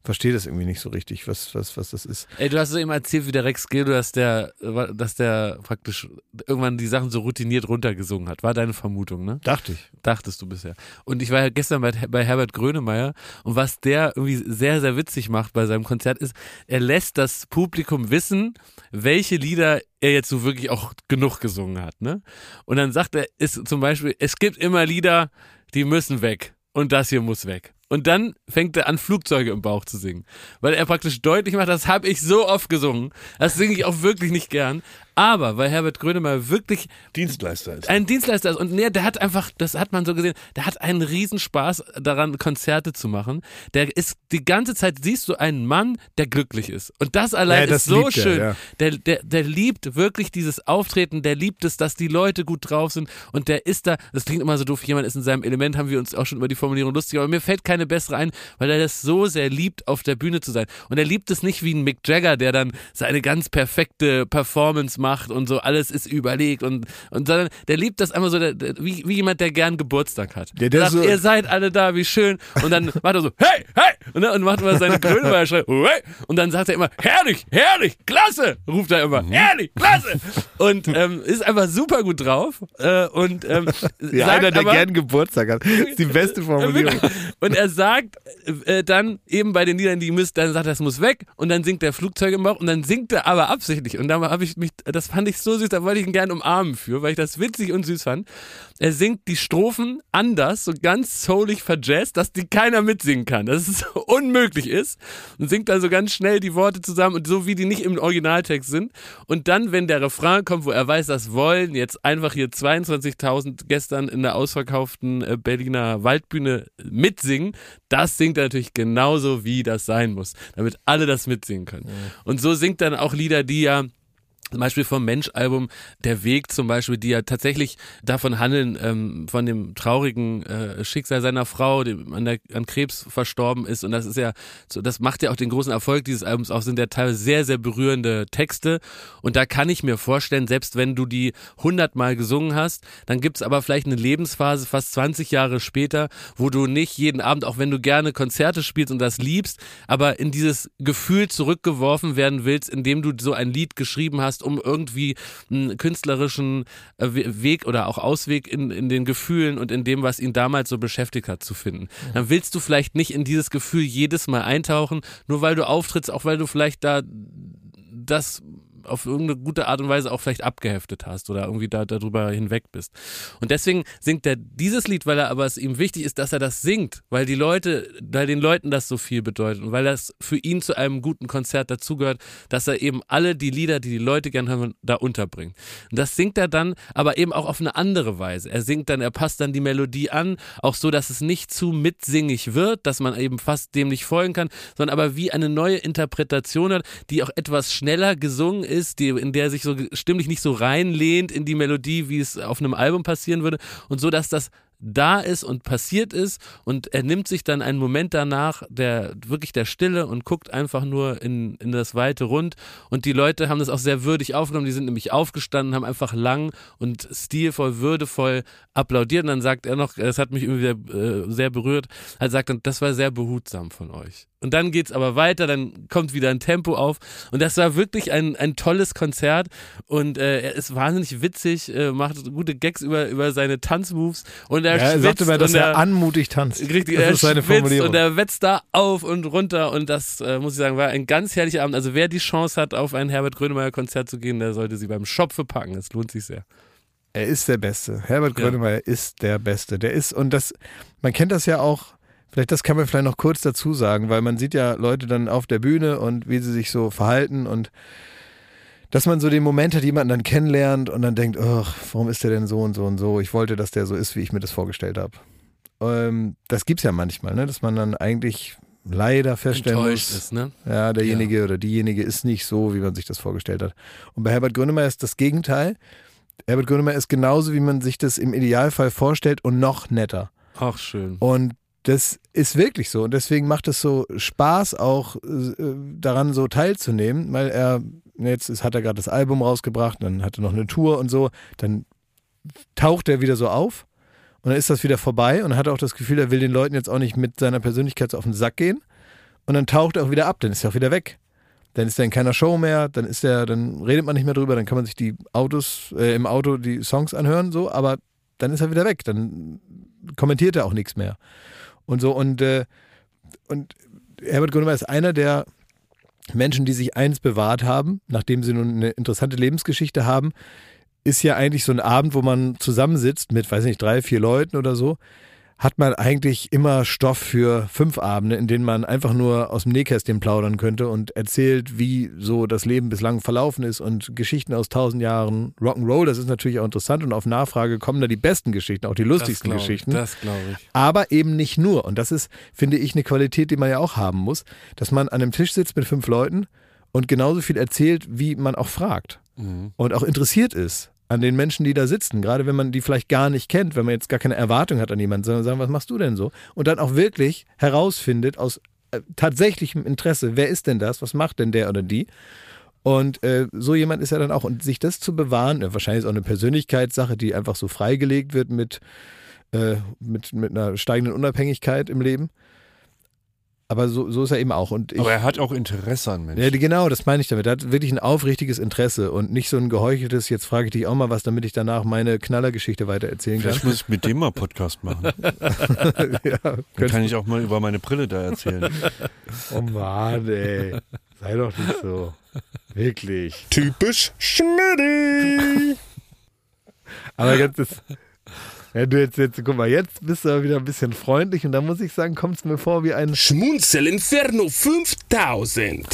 Verstehe das irgendwie nicht so richtig, was, was, was das ist. Ey, du hast so eben erzählt, wie der Rex Gildo, dass der, dass der praktisch irgendwann die Sachen so routiniert runtergesungen hat. War deine Vermutung, ne? Dachte ich. Dachtest du bisher. Und ich war ja gestern bei, bei Herbert Grönemeyer und was der irgendwie sehr, sehr witzig macht bei seinem Konzert ist, er lässt das Publikum wissen, welche Lieder er jetzt so wirklich auch genug gesungen hat, ne? Und dann sagt er, ist zum Beispiel, es gibt immer Lieder, die müssen weg und das hier muss weg. Und dann fängt er an, Flugzeuge im Bauch zu singen. Weil er praktisch deutlich macht, das habe ich so oft gesungen. Das singe ich auch wirklich nicht gern. Aber weil Herbert Grönemeyer wirklich Dienstleister ist. ein Dienstleister ist. Und nee, der hat einfach, das hat man so gesehen, der hat einen Riesenspaß daran, Konzerte zu machen. Der ist die ganze Zeit, siehst du einen Mann, der glücklich ist. Und das allein Ja, das ist so schön. ja. Der, der, der liebt wirklich dieses Auftreten, der liebt es, dass die Leute gut drauf sind. Und der ist da, das klingt immer so doof, jemand ist in seinem Element, haben wir uns auch schon über die Formulierung lustig, aber mir fällt keine bessere ein, weil er das so sehr liebt, auf der Bühne zu sein. Und er liebt es nicht wie ein Mick Jagger, der dann seine ganz perfekte Performance macht und so, alles ist überlegt und, und sondern der liebt das einfach so, der, der, wie, wie jemand, der gern Geburtstag hat. Der- der sagt, so- ihr seid alle da, wie schön. Und dann macht er so, hey, hey! Und, dann, und macht immer seine Grönemeyer schreit, hey! Und dann sagt er immer, herrlich, herrlich, klasse! Ruft er immer, herrlich, klasse! Und ähm, ist einfach super gut drauf. Äh, und ähm, Ja, sagt einer, der aber, gern Geburtstag hat. Das ist die beste Formulierung. und er sagt äh, dann eben bei den Liedern, die müsst, dann sagt er, das muss weg und dann singt der Flugzeug im Bauch und dann singt er aber absichtlich und da habe ich mich, das fand ich so süß, da wollte ich ihn gerne umarmen für, weil ich das witzig und süß fand. Er singt die Strophen anders, so ganz soulig verjazzt, dass die keiner mitsingen kann, dass es unmöglich ist. Und singt dann so ganz schnell die Worte zusammen und so wie die nicht im Originaltext sind. Und dann, wenn der Refrain kommt, wo er weiß, das wollen jetzt einfach hier 22.000 gestern in der ausverkauften äh, Berliner Waldbühne mitsingen, das singt er natürlich genauso, wie das sein muss, damit alle das mitsingen können. Und so singt dann auch Lieder, die ja zum Beispiel vom Mensch-Album Der Weg zum Beispiel, die ja tatsächlich davon handeln, ähm, von dem traurigen äh, Schicksal seiner Frau, die an, der, an Krebs verstorben ist. Und das ist ja, so, das macht ja auch den großen Erfolg dieses Albums auch, sind ja teilweise sehr, sehr berührende Texte. Und da kann ich mir vorstellen, selbst wenn du die hundertmal gesungen hast, dann gibt's aber vielleicht eine Lebensphase, fast 20 Jahre später, wo du nicht jeden Abend, auch wenn du gerne Konzerte spielst und das liebst, aber in dieses Gefühl zurückgeworfen werden willst, indem du so ein Lied geschrieben hast, um irgendwie einen künstlerischen äh, We- Weg oder auch Ausweg in, in den Gefühlen und in dem, was ihn damals so beschäftigt hat, zu finden. Dann willst du vielleicht nicht in dieses Gefühl jedes Mal eintauchen, nur weil du auftrittst, auch weil du vielleicht da das auf irgendeine gute Art und Weise auch vielleicht abgeheftet hast oder irgendwie da darüber hinweg bist. Und deswegen singt er dieses Lied, weil er aber es ihm wichtig ist, dass er das singt, weil die Leute, weil den Leuten das so viel bedeutet und weil das für ihn zu einem guten Konzert dazugehört, dass er eben alle die Lieder, die die Leute gern hören, da unterbringt. Und das singt er dann aber eben auch auf eine andere Weise. Er singt dann, er passt dann die Melodie an, auch so, dass es nicht zu mitsingig wird, dass man eben fast dem nicht folgen kann, sondern aber wie eine neue Interpretation hat, die auch etwas schneller gesungen ist, die, in der sich so stimmlich nicht so reinlehnt in die Melodie, wie es auf einem Album passieren würde. Und so, dass das da ist und passiert ist und er nimmt sich dann einen Moment danach, der wirklich der Stille und guckt einfach nur in, in das weite Rund. Und die Leute haben das auch sehr würdig aufgenommen, die sind nämlich aufgestanden, haben einfach lang und stilvoll, würdevoll applaudiert. Und dann sagt er noch, es hat mich irgendwie sehr, äh, sehr berührt, er sagt dann, das war sehr behutsam von euch. Und dann geht's aber weiter, dann kommt wieder ein Tempo auf. Und das war wirklich ein, ein tolles Konzert. Und äh, er ist wahnsinnig witzig, äh, macht gute Gags über, über seine Tanzmoves. Und er Ja, er schwitzt sagte mir, dass und er anmutig tanzt. Richtig, das er ist seine Formulierung. und er wetzt da auf und runter und das, äh, muss ich sagen, war ein ganz herrlicher Abend. Also wer die Chance hat, auf ein Herbert Grönemeyer Konzert zu gehen, der sollte sie beim Schopfe packen. Es lohnt sich sehr. Er ist der Beste. Herbert Ja. Grönemeyer ist der Beste. Der ist, und das, man kennt das ja auch, vielleicht das kann man vielleicht noch kurz dazu sagen, weil man sieht ja Leute dann auf der Bühne und wie sie sich so verhalten und dass man so den Moment hat, jemanden dann kennenlernt und dann denkt, ach, warum ist der denn so und so und so? Ich wollte, dass der so ist, wie ich mir das vorgestellt habe. Ähm, das gibt's ja manchmal, ne? dass man dann eigentlich leider feststellen Enttäuscht muss, ist, ne? ja, derjenige oder diejenige ist nicht so, wie man sich das vorgestellt hat. Und bei Herbert Grönemeyer ist das Gegenteil. Herbert Grönemeyer ist genauso, wie man sich das im Idealfall vorstellt und noch netter. Ach, schön. Und das ist wirklich so. Und deswegen macht es so Spaß, auch äh, daran so teilzunehmen, weil er, jetzt ist, hat er gerade das Album rausgebracht, dann hat er noch eine Tour und so, dann taucht er wieder so auf und dann ist das wieder vorbei und hat auch das Gefühl, er will den Leuten jetzt auch nicht mit seiner Persönlichkeit so auf den Sack gehen. Und dann taucht er auch wieder ab, dann ist er auch wieder weg. Dann ist er in keiner Show mehr, dann ist er, dann redet man nicht mehr drüber, dann kann man sich die Autos, äh, im Auto die Songs anhören, so, aber dann ist er wieder weg, dann kommentiert er auch nichts mehr. Und so, und, äh, und Herbert Grönemeyer ist einer der Menschen, die sich eins bewahrt haben, nachdem sie nun eine interessante Lebensgeschichte haben, ist ja eigentlich so ein Abend, wo man zusammensitzt mit, weiß nicht, drei, vier Leuten oder so, hat man eigentlich immer Stoff für fünf Abende, in denen man einfach nur aus dem Nähkästchen plaudern könnte und erzählt, wie so das Leben bislang verlaufen ist und Geschichten aus tausend Jahren Rock'n'Roll. Das ist natürlich auch interessant und auf Nachfrage kommen da die besten Geschichten, auch die lustigsten das Geschichten. Ich, das glaube ich. Aber eben nicht nur. Und das ist, finde ich, eine Qualität, die man ja auch haben muss, dass man an einem Tisch sitzt mit fünf Leuten und genauso viel erzählt, wie man auch fragt. Und auch interessiert ist an den Menschen, die da sitzen. Gerade wenn man die vielleicht gar nicht kennt, wenn man jetzt gar keine Erwartung hat an jemanden, sondern sagen, was machst du denn so? Und dann auch wirklich herausfindet aus äh, tatsächlichem Interesse, wer ist denn das? Was macht denn der oder die? Und äh, so jemand ist er dann auch. Und sich das zu bewahren, äh, wahrscheinlich ist auch eine Persönlichkeitssache, die einfach so freigelegt wird mit, äh, mit, mit einer steigenden Unabhängigkeit im Leben. Aber so, so ist er eben auch. Und ich, Aber er hat auch Interesse an Menschen. ja, genau, das meine ich damit. Er hat wirklich ein aufrichtiges Interesse und nicht so ein geheucheltes, jetzt frage ich dich auch mal was, damit ich danach meine Knallergeschichte weiter erzählen kann. Vielleicht muss ich mit dem mal Podcast machen. ja, Dann kann ich auch mal über meine Brille da erzählen. oh Mann, ey. Sei doch nicht so. Wirklich. Typisch Schmidti. Aber ganz das, Ja, du jetzt, jetzt, guck mal, jetzt bist du aber wieder ein bisschen freundlich und da muss ich sagen, kommt es mir vor wie ein. Schmunzel Inferno 5000.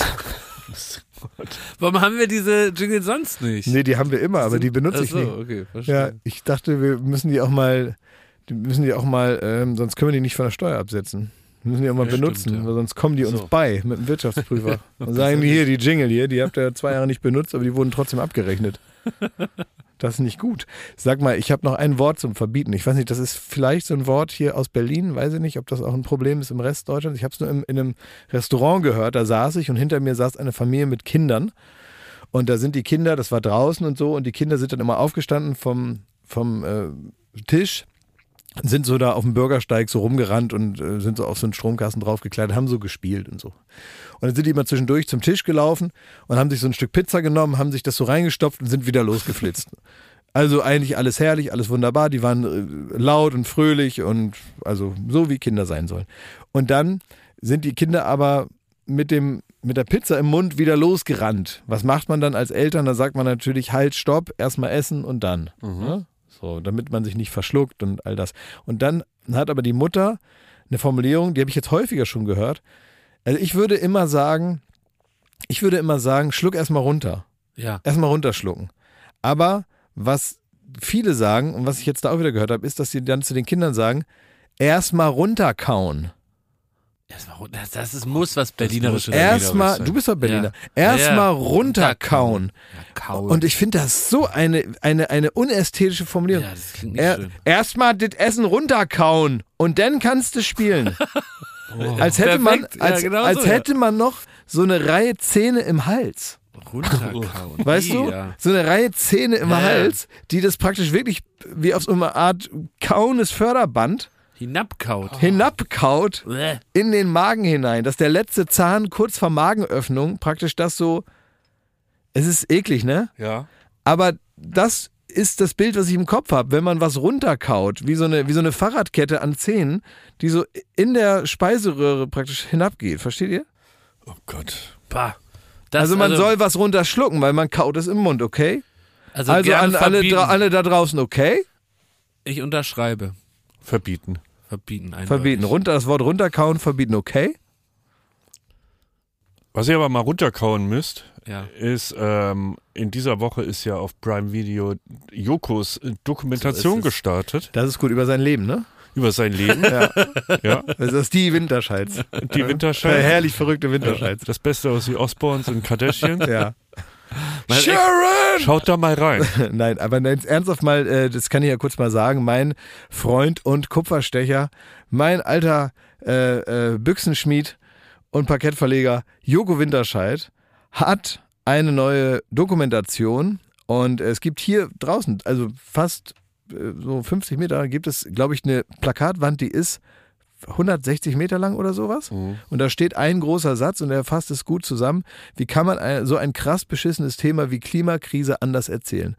Warum haben wir diese Jingle sonst nicht? Nee, die haben wir immer, aber die benutze ich Ach so, nicht. okay, verstehe. Ja, ich dachte, wir müssen die auch mal, die müssen die auch mal, ähm, sonst können wir die nicht von der Steuer absetzen. Wir müssen die auch mal Ja, benutzen, stimmt, ja. weil sonst kommen die uns So. bei mit dem Wirtschaftsprüfer. Und sagen die hier, die Jingle hier, die habt ihr zwei Jahre nicht benutzt, aber die wurden trotzdem abgerechnet. Das ist nicht gut. Sag mal, ich habe noch ein Wort zum Verbieten. Ich weiß nicht, das ist vielleicht so ein Wort hier aus Berlin, weiß ich nicht, ob das auch ein Problem ist im Rest Deutschlands. Ich habe es nur im, in einem Restaurant gehört, da saß ich und hinter mir saß eine Familie mit Kindern. Und da sind die Kinder, das war draußen und so, und die Kinder sind dann immer aufgestanden vom, vom äh, Tisch, sind so da auf dem Bürgersteig so rumgerannt und äh, sind so auf so einen Stromkasten draufgekleidet, haben so gespielt und so. Und dann sind die immer zwischendurch zum Tisch gelaufen und haben sich so ein Stück Pizza genommen, haben sich das so reingestopft und sind wieder losgeflitzt. Also eigentlich alles herrlich, alles wunderbar. Die waren äh, laut und fröhlich und also so wie Kinder sein sollen. Und dann sind die Kinder aber mit dem mit der Pizza im Mund wieder losgerannt. Was macht man dann als Eltern? Da sagt man natürlich halt, stopp, erstmal essen und dann. Ja? So, damit man sich nicht verschluckt und all das. Und dann hat aber die Mutter eine Formulierung, die habe ich jetzt häufiger schon gehört. Also ich würde immer sagen, ich würde immer sagen, schluck erstmal runter. Ja. Erstmal runterschlucken. Aber was viele sagen und was ich jetzt da auch wieder gehört habe, ist, dass sie dann zu den Kindern sagen, erstmal runterkauen. Erstmal runter- Das, das ist, muss was Berlinerisches Erstmal, sein. du bist doch Berliner. Ja. Erstmal Ja, ja. runterkauen. Ja, kauen. Und ich finde das so eine, eine, eine unästhetische Formulierung. Ja, das klingt nicht Er, schön. Erstmal das Essen runterkauen und dann kannst du spielen. Als hätte man, Perfekt. Ja, als, genau als so, ja. hätte man noch so eine Reihe Zähne im Hals. Runterkauen. Weißt du? Ja. So eine Reihe Zähne im. Hals, die das praktisch wirklich wie auf so einer Art kauendes Förderband Hinabkaut. hinabkaut Bäh. in den Magen hinein, dass der letzte Zahn kurz vor Magenöffnung praktisch das so. Es ist eklig, ne? Ja. Aber das ist das Bild, was ich im Kopf habe, wenn man was runterkaut, wie so eine, wie so eine Fahrradkette an Zähnen, die so in der Speiseröhre praktisch hinabgeht. Versteht ihr? Oh Gott. Bah. Das, also man soll was runterschlucken, weil man kaut es im Mund, okay? also, Also an alle, alle da draußen, okay? Ich unterschreibe. Verbieten. Verbieten eindeutig. Verbieten. Runter, das Wort runterkauen, verbieten, okay? Was ihr aber mal runterkauen müsst, Ja. ist, ähm, in dieser Woche ist ja auf Prime Video Jokos äh, Dokumentation So gestartet Das ist gut über sein Leben, ne? über sein Leben. Ja. ja. Das ist die Winterscheids. Die Der Winterscheid. herrlich verrückte. Winterscheids. Das Beste aus die Osborns und Kardashians. Ja. Mein Ex- Sharon! Schaut da mal rein. Nein, aber jetzt ernsthaft mal, äh, das kann ich ja kurz mal sagen, mein Freund und Kupferstecher, mein alter äh, äh, Büchsenschmied und Parkettverleger Joko Winterscheid hat eine neue Dokumentation und es gibt hier draußen, also fast äh, so 50 Meter, gibt es, glaube ich, eine Plakatwand, die ist 160 Meter lang oder sowas. Und da steht ein großer Satz und er fasst es gut zusammen. Wie kann man ein, so ein krass beschissenes Thema wie Klimakrise anders erzählen?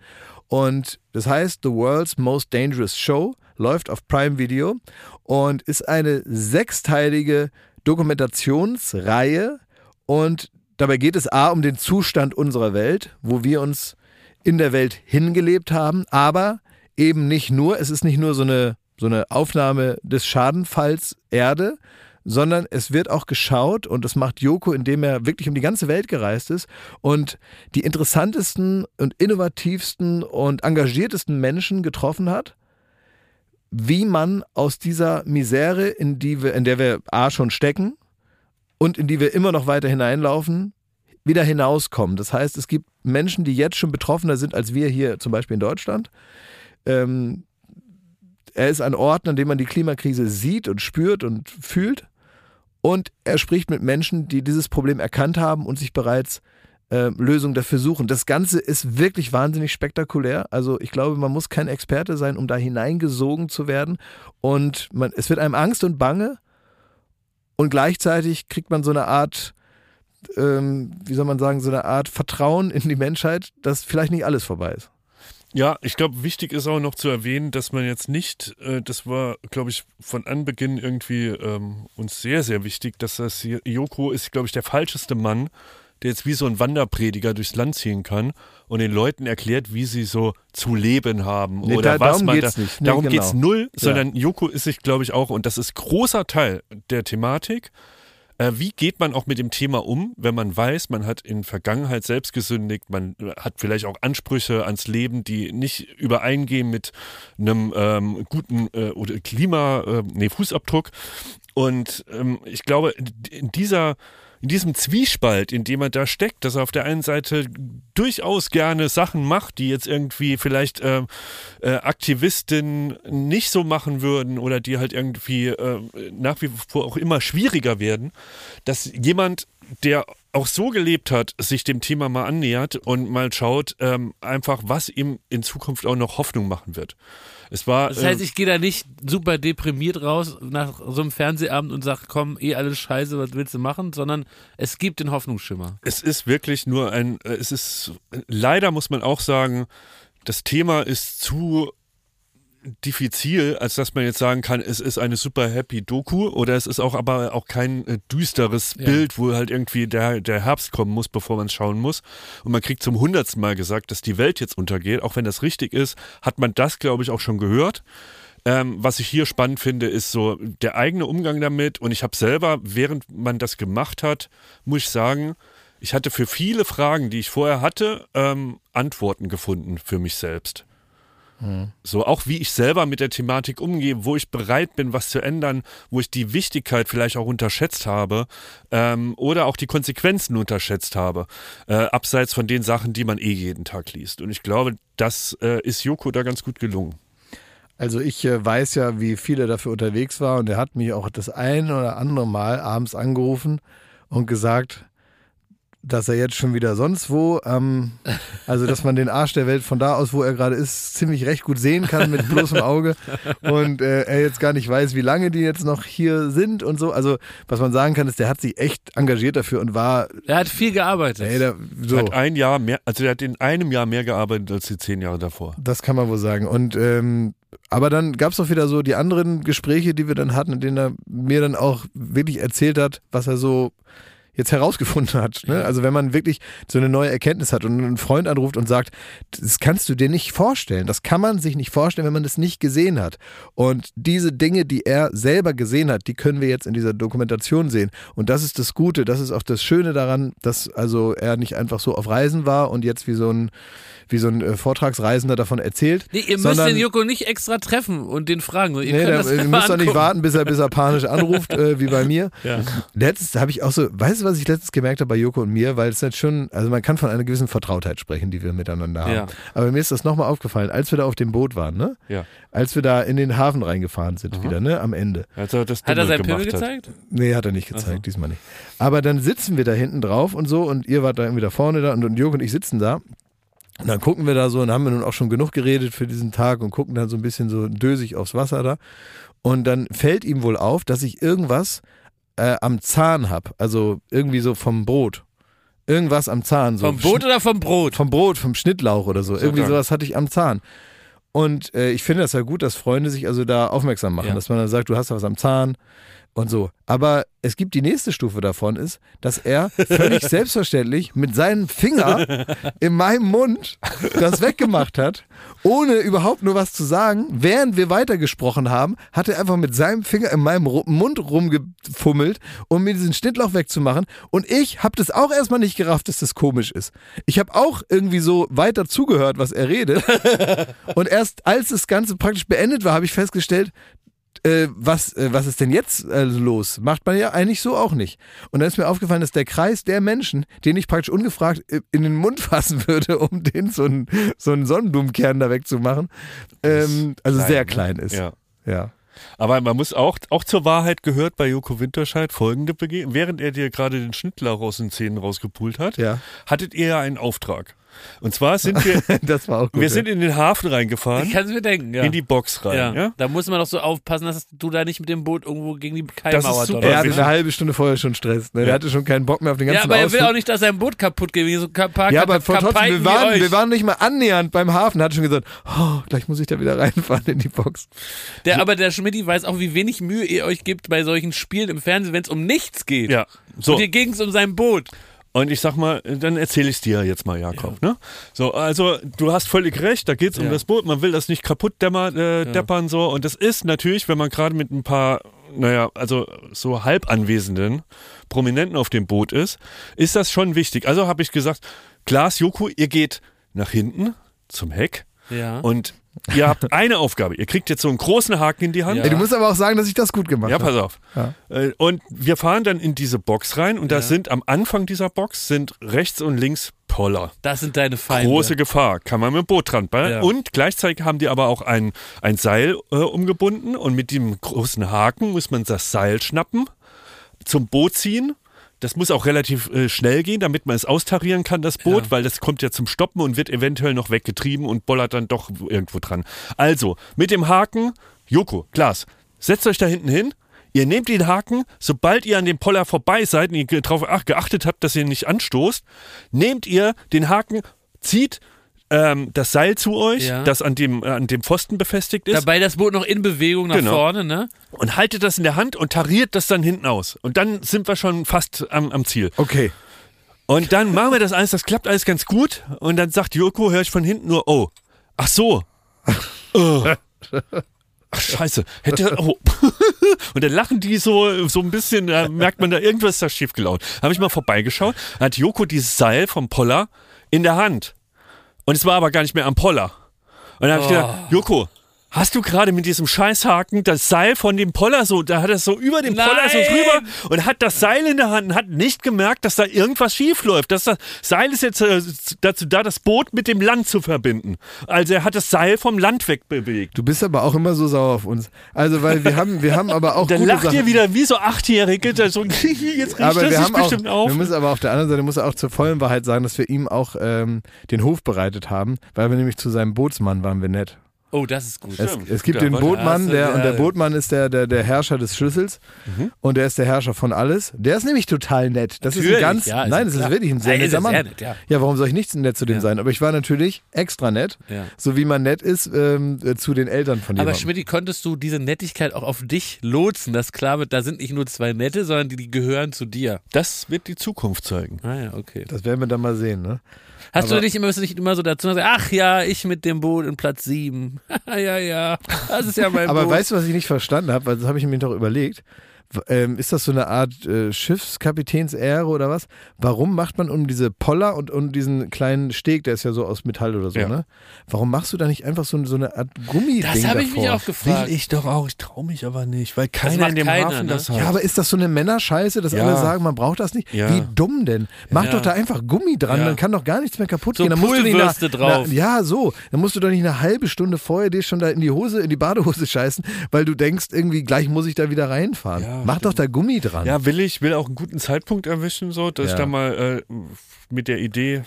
Und das heißt, The World's Most Dangerous Show läuft auf Prime Video und ist eine sechsteilige Dokumentationsreihe. Und dabei geht es A um den Zustand unserer Welt, wo wir uns in der Welt hingelebt haben, aber eben nicht nur, es ist nicht nur so eine, so eine Aufnahme des Schadenfalls Erde, sondern es wird auch geschaut und das macht Joko, indem er wirklich um die ganze Welt gereist ist und die interessantesten und innovativsten und engagiertesten Menschen getroffen hat, wie man aus dieser Misere, in die wir, in der wir A schon stecken und in die wir immer noch weiter hineinlaufen, wieder hinauskommen. Das heißt, es gibt Menschen, die jetzt schon betroffener sind als wir hier zum Beispiel in Deutschland. Ähm, er ist ein Ort, an dem man die Klimakrise sieht und spürt und fühlt. Und er spricht mit Menschen, die dieses Problem erkannt haben und sich bereits äh, Lösungen dafür suchen. Das Ganze ist wirklich wahnsinnig spektakulär. Also ich glaube, man muss kein Experte sein, um da hineingesogen zu werden. Und man, es wird einem Angst und Bange. Und gleichzeitig kriegt man so eine Art, ähm, wie soll man sagen, so eine Art Vertrauen in die Menschheit, dass vielleicht nicht alles vorbei ist. Ja, ich glaube, wichtig ist auch noch zu erwähnen, dass man jetzt nicht, äh, das war, glaube ich, von Anbeginn irgendwie ähm, uns sehr, sehr wichtig, dass das Joko ist, glaube ich, der falscheste Mann, der jetzt wie so ein Wanderprediger durchs Land ziehen kann und den Leuten erklärt, wie sie so zu leben haben Nee, oder da- was darum man geht's da, nicht. Nee, darum genau. geht's null, Ja. sondern Joko ist sich, glaube ich, auch, und das ist großer Teil der Thematik, äh, wie geht man auch mit dem Thema um, wenn man weiß, man hat in Vergangenheit selbst gesündigt, man hat vielleicht auch Ansprüche ans Leben, die nicht übereingehen mit einem ähm, guten äh, oder Klima, äh, nee, Fußabdruck. Und ähm, ich glaube, in dieser in diesem Zwiespalt, in dem er da steckt, dass er auf der einen Seite durchaus gerne Sachen macht, die jetzt irgendwie vielleicht ähm, äh, Aktivistinnen nicht so machen würden oder die halt irgendwie äh, nach wie vor auch immer schwieriger werden, dass jemand, der auch so gelebt hat, sich dem Thema mal annähert und mal schaut, ähm, einfach, was ihm in Zukunft auch noch Hoffnung machen wird. Es war, Das heißt, äh, ich gehe da nicht super deprimiert raus nach so einem Fernsehabend und sage, komm, eh alles scheiße, was willst du machen, sondern es gibt den Hoffnungsschimmer. Es ist wirklich nur ein, äh, es ist, leider muss man auch sagen, das Thema ist zu diffizil, als dass man jetzt sagen kann, es ist eine super happy Doku oder es ist auch aber auch kein äh, düsteres Ja. Bild, wo halt irgendwie der, der Herbst kommen muss, bevor man es schauen muss. Und man kriegt zum hundertsten Mal gesagt, dass die Welt jetzt untergeht. Auch wenn das richtig ist, hat man das, glaube ich, auch schon gehört. Ähm, was ich hier spannend finde, ist so der eigene Umgang damit. Und ich habe selber, während man das gemacht hat, muss ich sagen, ich hatte für viele Fragen, die ich vorher hatte, ähm, Antworten gefunden für mich selbst. So auch wie ich selber mit der Thematik umgehe, wo ich bereit bin, was zu ändern, wo ich die Wichtigkeit vielleicht auch unterschätzt habe ähm, oder auch die Konsequenzen unterschätzt habe, äh, abseits von den Sachen, die man eh jeden Tag liest. Und ich glaube, das äh, ist Joko da ganz gut gelungen. Also ich äh, weiß ja, wie viel er dafür unterwegs war und er hat mich auch das ein oder andere Mal abends angerufen und gesagt, dass er jetzt schon wieder sonst wo, ähm, also dass man den Arsch der Welt von da aus, wo er gerade ist, ziemlich recht gut sehen kann mit bloßem Auge und äh, er jetzt gar nicht weiß, wie lange die jetzt noch hier sind und so. Also was man sagen kann, ist, der hat sich echt engagiert dafür und war, Er hat viel gearbeitet. ey, der, so. Hat ein Jahr mehr, also er hat in einem Jahr mehr gearbeitet als die zehn Jahre davor. Das kann man wohl sagen. Und ähm, aber dann gab es auch wieder so die anderen Gespräche, die wir dann hatten, in denen er mir dann auch wirklich erzählt hat, was er so jetzt herausgefunden hat. Ne? Also wenn man wirklich so eine neue Erkenntnis hat und einen Freund anruft und sagt, das kannst du dir nicht vorstellen, das kann man sich nicht vorstellen, wenn man das nicht gesehen hat. Und diese Dinge, die er selber gesehen hat, die können wir jetzt in dieser Dokumentation sehen. Und das ist das Gute, das ist auch das Schöne daran, dass also er nicht einfach so auf Reisen war und jetzt wie so ein wie so ein äh, Vortragsreisender davon erzählt. Nee, ihr müsst sondern- den Joko nicht extra treffen und den fragen. Ihr Nee, könnt da, das ihr müsst doch nicht warten, bis er, bis er panisch anruft, äh, wie bei mir. Ja. Letztens habe ich auch so, weißt du, was ich letztens gemerkt habe bei Joko und mir, weil es jetzt schon, also man kann von einer gewissen Vertrautheit sprechen, die wir miteinander haben. Ja. Aber mir ist das nochmal aufgefallen, als wir da auf dem Boot waren, ne? Ja. Als wir da in den Hafen reingefahren sind wieder, ne? Am Ende. Als er das Hat er sein Pimmel hat. gezeigt? Nee, hat er nicht gezeigt, diesmal nicht. Aber dann sitzen wir da hinten drauf und so und ihr wart da irgendwie da vorne da und, und Jörg und ich sitzen da. Und dann gucken wir da so und haben wir nun auch schon genug geredet für diesen Tag und gucken dann so ein bisschen so dösig aufs Wasser da. Und dann fällt ihm wohl auf, dass ich irgendwas äh, am Zahn habe. Also irgendwie so vom Brot. Irgendwas am Zahn. So Vom Boot oder vom Brot? vom Brot, vom Schnittlauch oder so. Irgendwie klar. sowas hatte ich am Zahn. Und äh, ich finde das ja gut, dass Freunde sich also da aufmerksam machen, Ja. dass man dann sagt, du hast da was am Zahn und so. Aber es gibt die nächste Stufe davon ist, dass er völlig selbstverständlich mit seinem Finger in meinem Mund das weggemacht hat, ohne überhaupt nur was zu sagen. Während wir weitergesprochen haben, hat er einfach mit seinem Finger in meinem Mund rumgefummelt, um mir diesen Schnittlauch wegzumachen. Und ich habe das auch erstmal nicht gerafft, dass das komisch ist. Ich habe auch irgendwie so weiter zugehört, was er redet. Und erst als das Ganze praktisch beendet war, habe ich festgestellt, äh, was, äh, was ist denn jetzt äh, los? Macht man ja eigentlich so auch nicht. Und dann ist mir aufgefallen, dass der Kreis der Menschen, den ich praktisch ungefragt äh, in den Mund fassen würde, um den so einen, so einen Sonnenblumenkern da wegzumachen, ähm, also klein, sehr ne? klein ist. Ja. ja. Aber man muss auch, auch zur Wahrheit gehört bei Joko Winterscheid folgende Begegnung. Während er dir gerade den Schnittlauch aus den Zähnen rausgepult hat, Ja. hattet ihr ja einen Auftrag. Und zwar sind wir, Das war auch gut. wir ja. sind in den Hafen reingefahren, Ich kann es mir denken, ja. in die Box rein. ja. Ja? Da muss man doch so aufpassen, dass du da nicht mit dem Boot irgendwo gegen die Das Kaimauer ist super. donnert. er hatte eine halbe Stunde vorher schon Stress. Ne? Der hatte schon keinen Bock mehr auf den ganzen Ja, aber er will Ausflug. auch nicht, dass sein Boot kaputt geht, wie so ein paar Ja, aber von trotzdem, wir waren, wir waren nicht mal annähernd beim Hafen. Er hat schon gesagt, oh, gleich muss ich da wieder reinfahren in die Box. Der, aber der Schmidti weiß auch, wie wenig Mühe ihr euch gibt bei solchen Spielen im Fernsehen, wenn es um nichts geht. Ja. So. Und hier ging es um sein Boot. Und ich sag mal, dann erzähle ich es dir jetzt mal, Jakob. Ne? So, also du hast völlig recht, da geht es um Ja. das Boot, man will das nicht kaputt dämmer, äh, deppern so. Und das ist natürlich, wenn man gerade mit ein paar, naja, also so halb anwesenden Prominenten auf dem Boot ist, ist das schon wichtig. Also habe ich gesagt, Klaas, Joko, ihr geht nach hinten zum Heck Ja. und ihr habt eine Aufgabe. Ihr kriegt jetzt so einen großen Haken in die Hand. Ja. Ey, du musst aber auch sagen, dass ich das gut gemacht Ja, habe. pass auf. Ja. Äh, Und wir fahren dann in diese Box rein und da sind am Anfang dieser Box sind rechts und links Poller. das sind deine Feinde. Große Gefahr, kann man mit dem Boot dran ballen. Ja. Und gleichzeitig haben die aber auch ein, ein Seil äh, umgebunden und mit dem großen Haken muss man das Seil schnappen, zum Boot ziehen. Das muss auch relativ äh, schnell gehen, damit man es austarieren kann, das Boot, Ja. weil das kommt ja zum Stoppen und wird eventuell noch weggetrieben und bollert dann doch irgendwo dran. Also, mit dem Haken, Joko, Klaas, setzt euch da hinten hin. Ihr nehmt den Haken, sobald ihr an dem Poller vorbei seid und ihr darauf geachtet habt, dass ihr nicht anstoßt, nehmt ihr den Haken, zieht ähm, das Seil zu euch, Ja. das an dem, äh, an dem Pfosten befestigt ist, Dabei das Boot noch in Bewegung nach Genau. vorne, ne? und haltet das in der Hand und tariert das dann hinten aus. Und dann sind wir schon fast am, am Ziel. Okay. Und dann machen wir das alles, das klappt alles ganz gut. Und dann sagt Joko, höre ich von hinten nur, oh, ach so. Oh. Ach scheiße, hätte, oh. Und dann lachen die so, so ein bisschen, da merkt man da, irgendwas ist da schief gelaufen. Habe ich mal vorbeigeschaut, hat Joko dieses Seil vom Poller in der Hand. Und es war aber gar nicht mehr am Poller. Und dann habe ich gedacht, Joko, hast du gerade mit diesem Scheißhaken das Seil von dem Poller so, da hat er so über dem Poller so drüber und hat das Seil in der Hand und hat nicht gemerkt, dass da irgendwas schief läuft. Das, das Seil ist jetzt äh, dazu da, das Boot mit dem Land zu verbinden. Also er hat das Seil vom Land wegbewegt. Du bist aber auch immer so sauer auf uns. Also, weil wir haben, wir haben aber auch Dann gute lacht Sachen. ihr wieder wie so Achtjährige, da so, jetzt riecht aber das wir sich haben auch, bestimmt auf. wir müssen aber auf der anderen Seite muss er auch zur vollen Wahrheit sagen, dass wir ihm auch ähm, den Hof bereitet haben, weil wir nämlich zu seinem Bootsmann waren wir nett. Oh, das ist gut. Es, es gibt den Bootmann, der, und der. Bootmann ist der, der, der Herrscher des Schlüssels und der ist der Herrscher von alles. Der ist nämlich total nett. Das ist ein Natürlich, ganz, ja, nein, das ist wirklich ein sehr Nein, netter Mann. sehr nett, ja. ja, warum soll ich nicht nett zu dem Ja. sein? Aber ich war natürlich extra nett, so wie man nett ist ähm, äh, zu den Eltern von Aber jemandem. Schmidt, konntest du diese Nettigkeit auch auf dich lotsen, dass klar wird, da sind nicht nur zwei Nette, sondern die, die gehören zu dir. Das wird die Zukunft zeigen. Ah ja, okay. Das werden wir dann mal sehen, ne? Hast Aber- du nicht immer, nicht immer so dazu sagen, ach ja, ich mit dem Boot in Platz sieben. ja, ja, das ist ja mein Aber Boot. weißt du, was ich nicht verstanden habe? Weil das habe ich mir doch überlegt. Ähm, ist das so eine Art äh, Schiffskapitänsehre oder was? Warum macht man um diese Poller und um diesen kleinen Steg, der ist ja so aus Metall oder so, Ja. ne? Warum machst du da nicht einfach so, so eine Art Gummiding das habe ich mich auch gefragt. ich doch auch, ich traue mich aber nicht, weil keiner macht in dem keiner, Hafen ne? das hat. Ja, aber ist das so eine Männerscheiße, dass Ja. alle sagen, man braucht das nicht? Ja. Wie dumm denn? Mach Ja. doch da einfach Gummi dran, Ja. dann kann doch gar nichts mehr kaputt So gehen. Dann musst du nicht Pulverwürste drauf. Na, ja, so. Dann musst du doch nicht eine halbe Stunde vorher dir schon da in die Hose, in die Badehose scheißen, weil du denkst, irgendwie gleich muss ich da wieder reinfahren. Ja, Mach doch da Gummi dran. Ja, will ich, will auch einen guten Zeitpunkt erwischen, so, dass Ja. ich da mal äh, mit der Idee.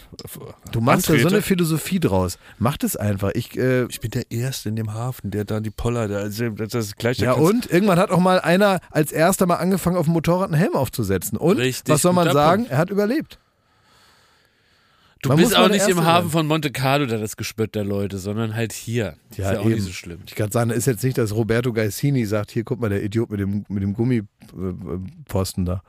Du machst da so antrete. eine Philosophie draus. Mach das einfach. Ich, äh, Ich bin der Erste in dem Hafen, der da die Poller, der, also, das ist gleich der ja und? Irgendwann hat auch mal einer als erster mal angefangen, auf dem Motorrad einen Helm aufzusetzen. Und, Richtig, was soll man sagen? Er hat überlebt. Du man bist auch nicht im Hafen sein. von Monte Carlo da das Gespött der Leute, sondern halt hier. Ja, ist ja auch eben. nicht so schlimm. Ich kann sagen, ist jetzt nicht, dass Roberto Gaisini sagt, hier guck mal, der Idiot mit dem, mit dem Gummipfosten da.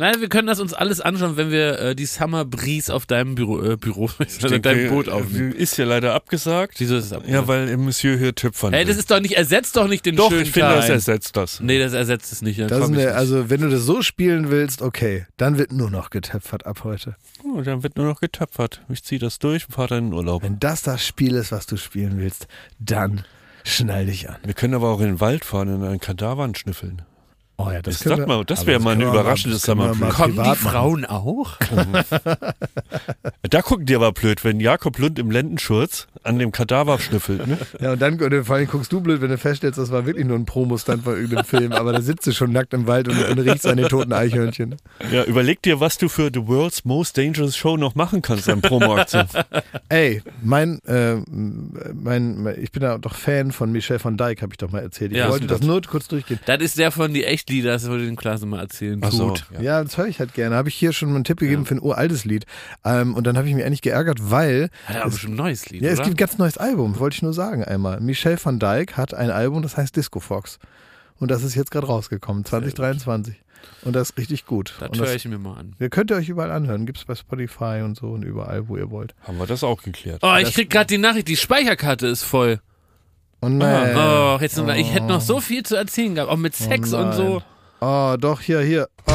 Nein, wir können das uns alles anschauen, wenn wir äh, die Summer Breeze auf deinem Büro, äh, Büro also denke, deinem Boot aufnehmen. Ist ja leider abgesagt. Wieso ist es ab? Ja, weil Monsieur hier töpfern Ey, das ist doch nicht, ersetzt doch nicht den Doch, schönen ich finde, das ersetzt das. Nee, das ersetzt es nicht. Das eine, nicht. also, wenn du das so spielen willst, okay, dann wird nur noch getöpfert ab heute. Oh, dann wird nur noch getöpfert. Ich ziehe das durch und fahre dann in den Urlaub. Wenn das das Spiel ist, was du spielen willst, dann schnall dich an. Wir können aber auch in den Wald fahren und an Kadavern schnüffeln. Oh ja, Das sag wir- mal, das wäre mal ein können wir überraschendes das können wir Summer mal Kommen die machen. Frauen auch? Da gucken die aber blöd, wenn Jakob Lund im Lendenschurz an dem Kadaver schnüffelt. Ne? Ja, und dann und vor allem guckst du blöd, wenn du feststellst, das war wirklich nur ein Promostand von irgendeinem Film, aber da sitzt du schon nackt im Wald und, und riechst an den toten Eichhörnchen. Ja, überleg dir, was du für The World's Most Dangerous Show noch machen kannst an Promoaktion. Ey, mein, äh, mein, mein, ich bin ja doch Fan von Michel van Dijk, habe ich doch mal erzählt. Ich Ja, wollte das das- nur kurz durchgehen. Das ist der von die Echtlieder, das wollte ich dem Klasse mal erzählen. Ach so, Tut. ja. Ja, das höre ich halt gerne. Habe ich hier schon mal einen Tipp gegeben für ein uraltes Lied. Ähm, und dann habe ich mich eigentlich geärgert, weil Hat er aber bestimmt ein neues Lied, ja, es oder? gibt ein ganz neues Album, wollte ich nur sagen einmal. Michel van Dijk hat ein Album, das heißt Disco Fox. Und das ist jetzt gerade rausgekommen, 2023. Und das ist richtig gut. Das und höre ich mir mal an. Ihr könnt ihr euch überall anhören. Gibt's bei Spotify und so und überall, wo ihr wollt. Haben wir das auch geklärt. Oh, ich krieg gerade die Nachricht, die Speicherkarte ist voll. Und nein. Oh, jetzt noch, ich hätte noch so viel zu erzählen gehabt, auch mit Sex und so. Oh, doch, hier, hier. Oh,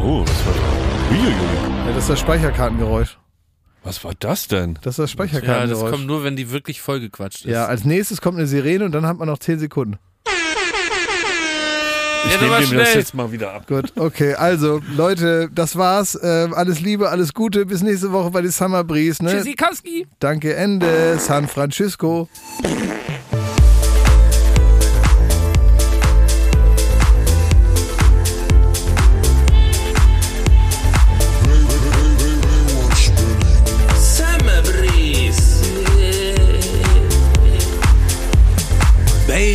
Oh, was war das? Uiuiui. ja, das ist das Speicherkartengeräusch. Was war das denn? Das ist das Ja, das Speicherkartengeräusch. kommt nur, wenn die wirklich vollgequatscht ist. Ja, als nächstes kommt eine Sirene und dann hat man noch 10 Sekunden. Ich nehme dem das jetzt mal wieder ab. Gut, okay. Also, Leute, das war's. Ähm, alles Liebe, alles Gute. Bis nächste Woche bei die Summer Breeze. Ne? Tschüssikowski. Danke, Ende. San Francisco.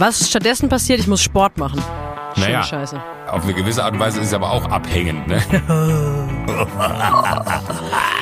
Was stattdessen passiert, ich muss Sport machen. Schöne Naja. Scheiße. Auf eine gewisse Art und Weise ist es aber auch abhängend, ne?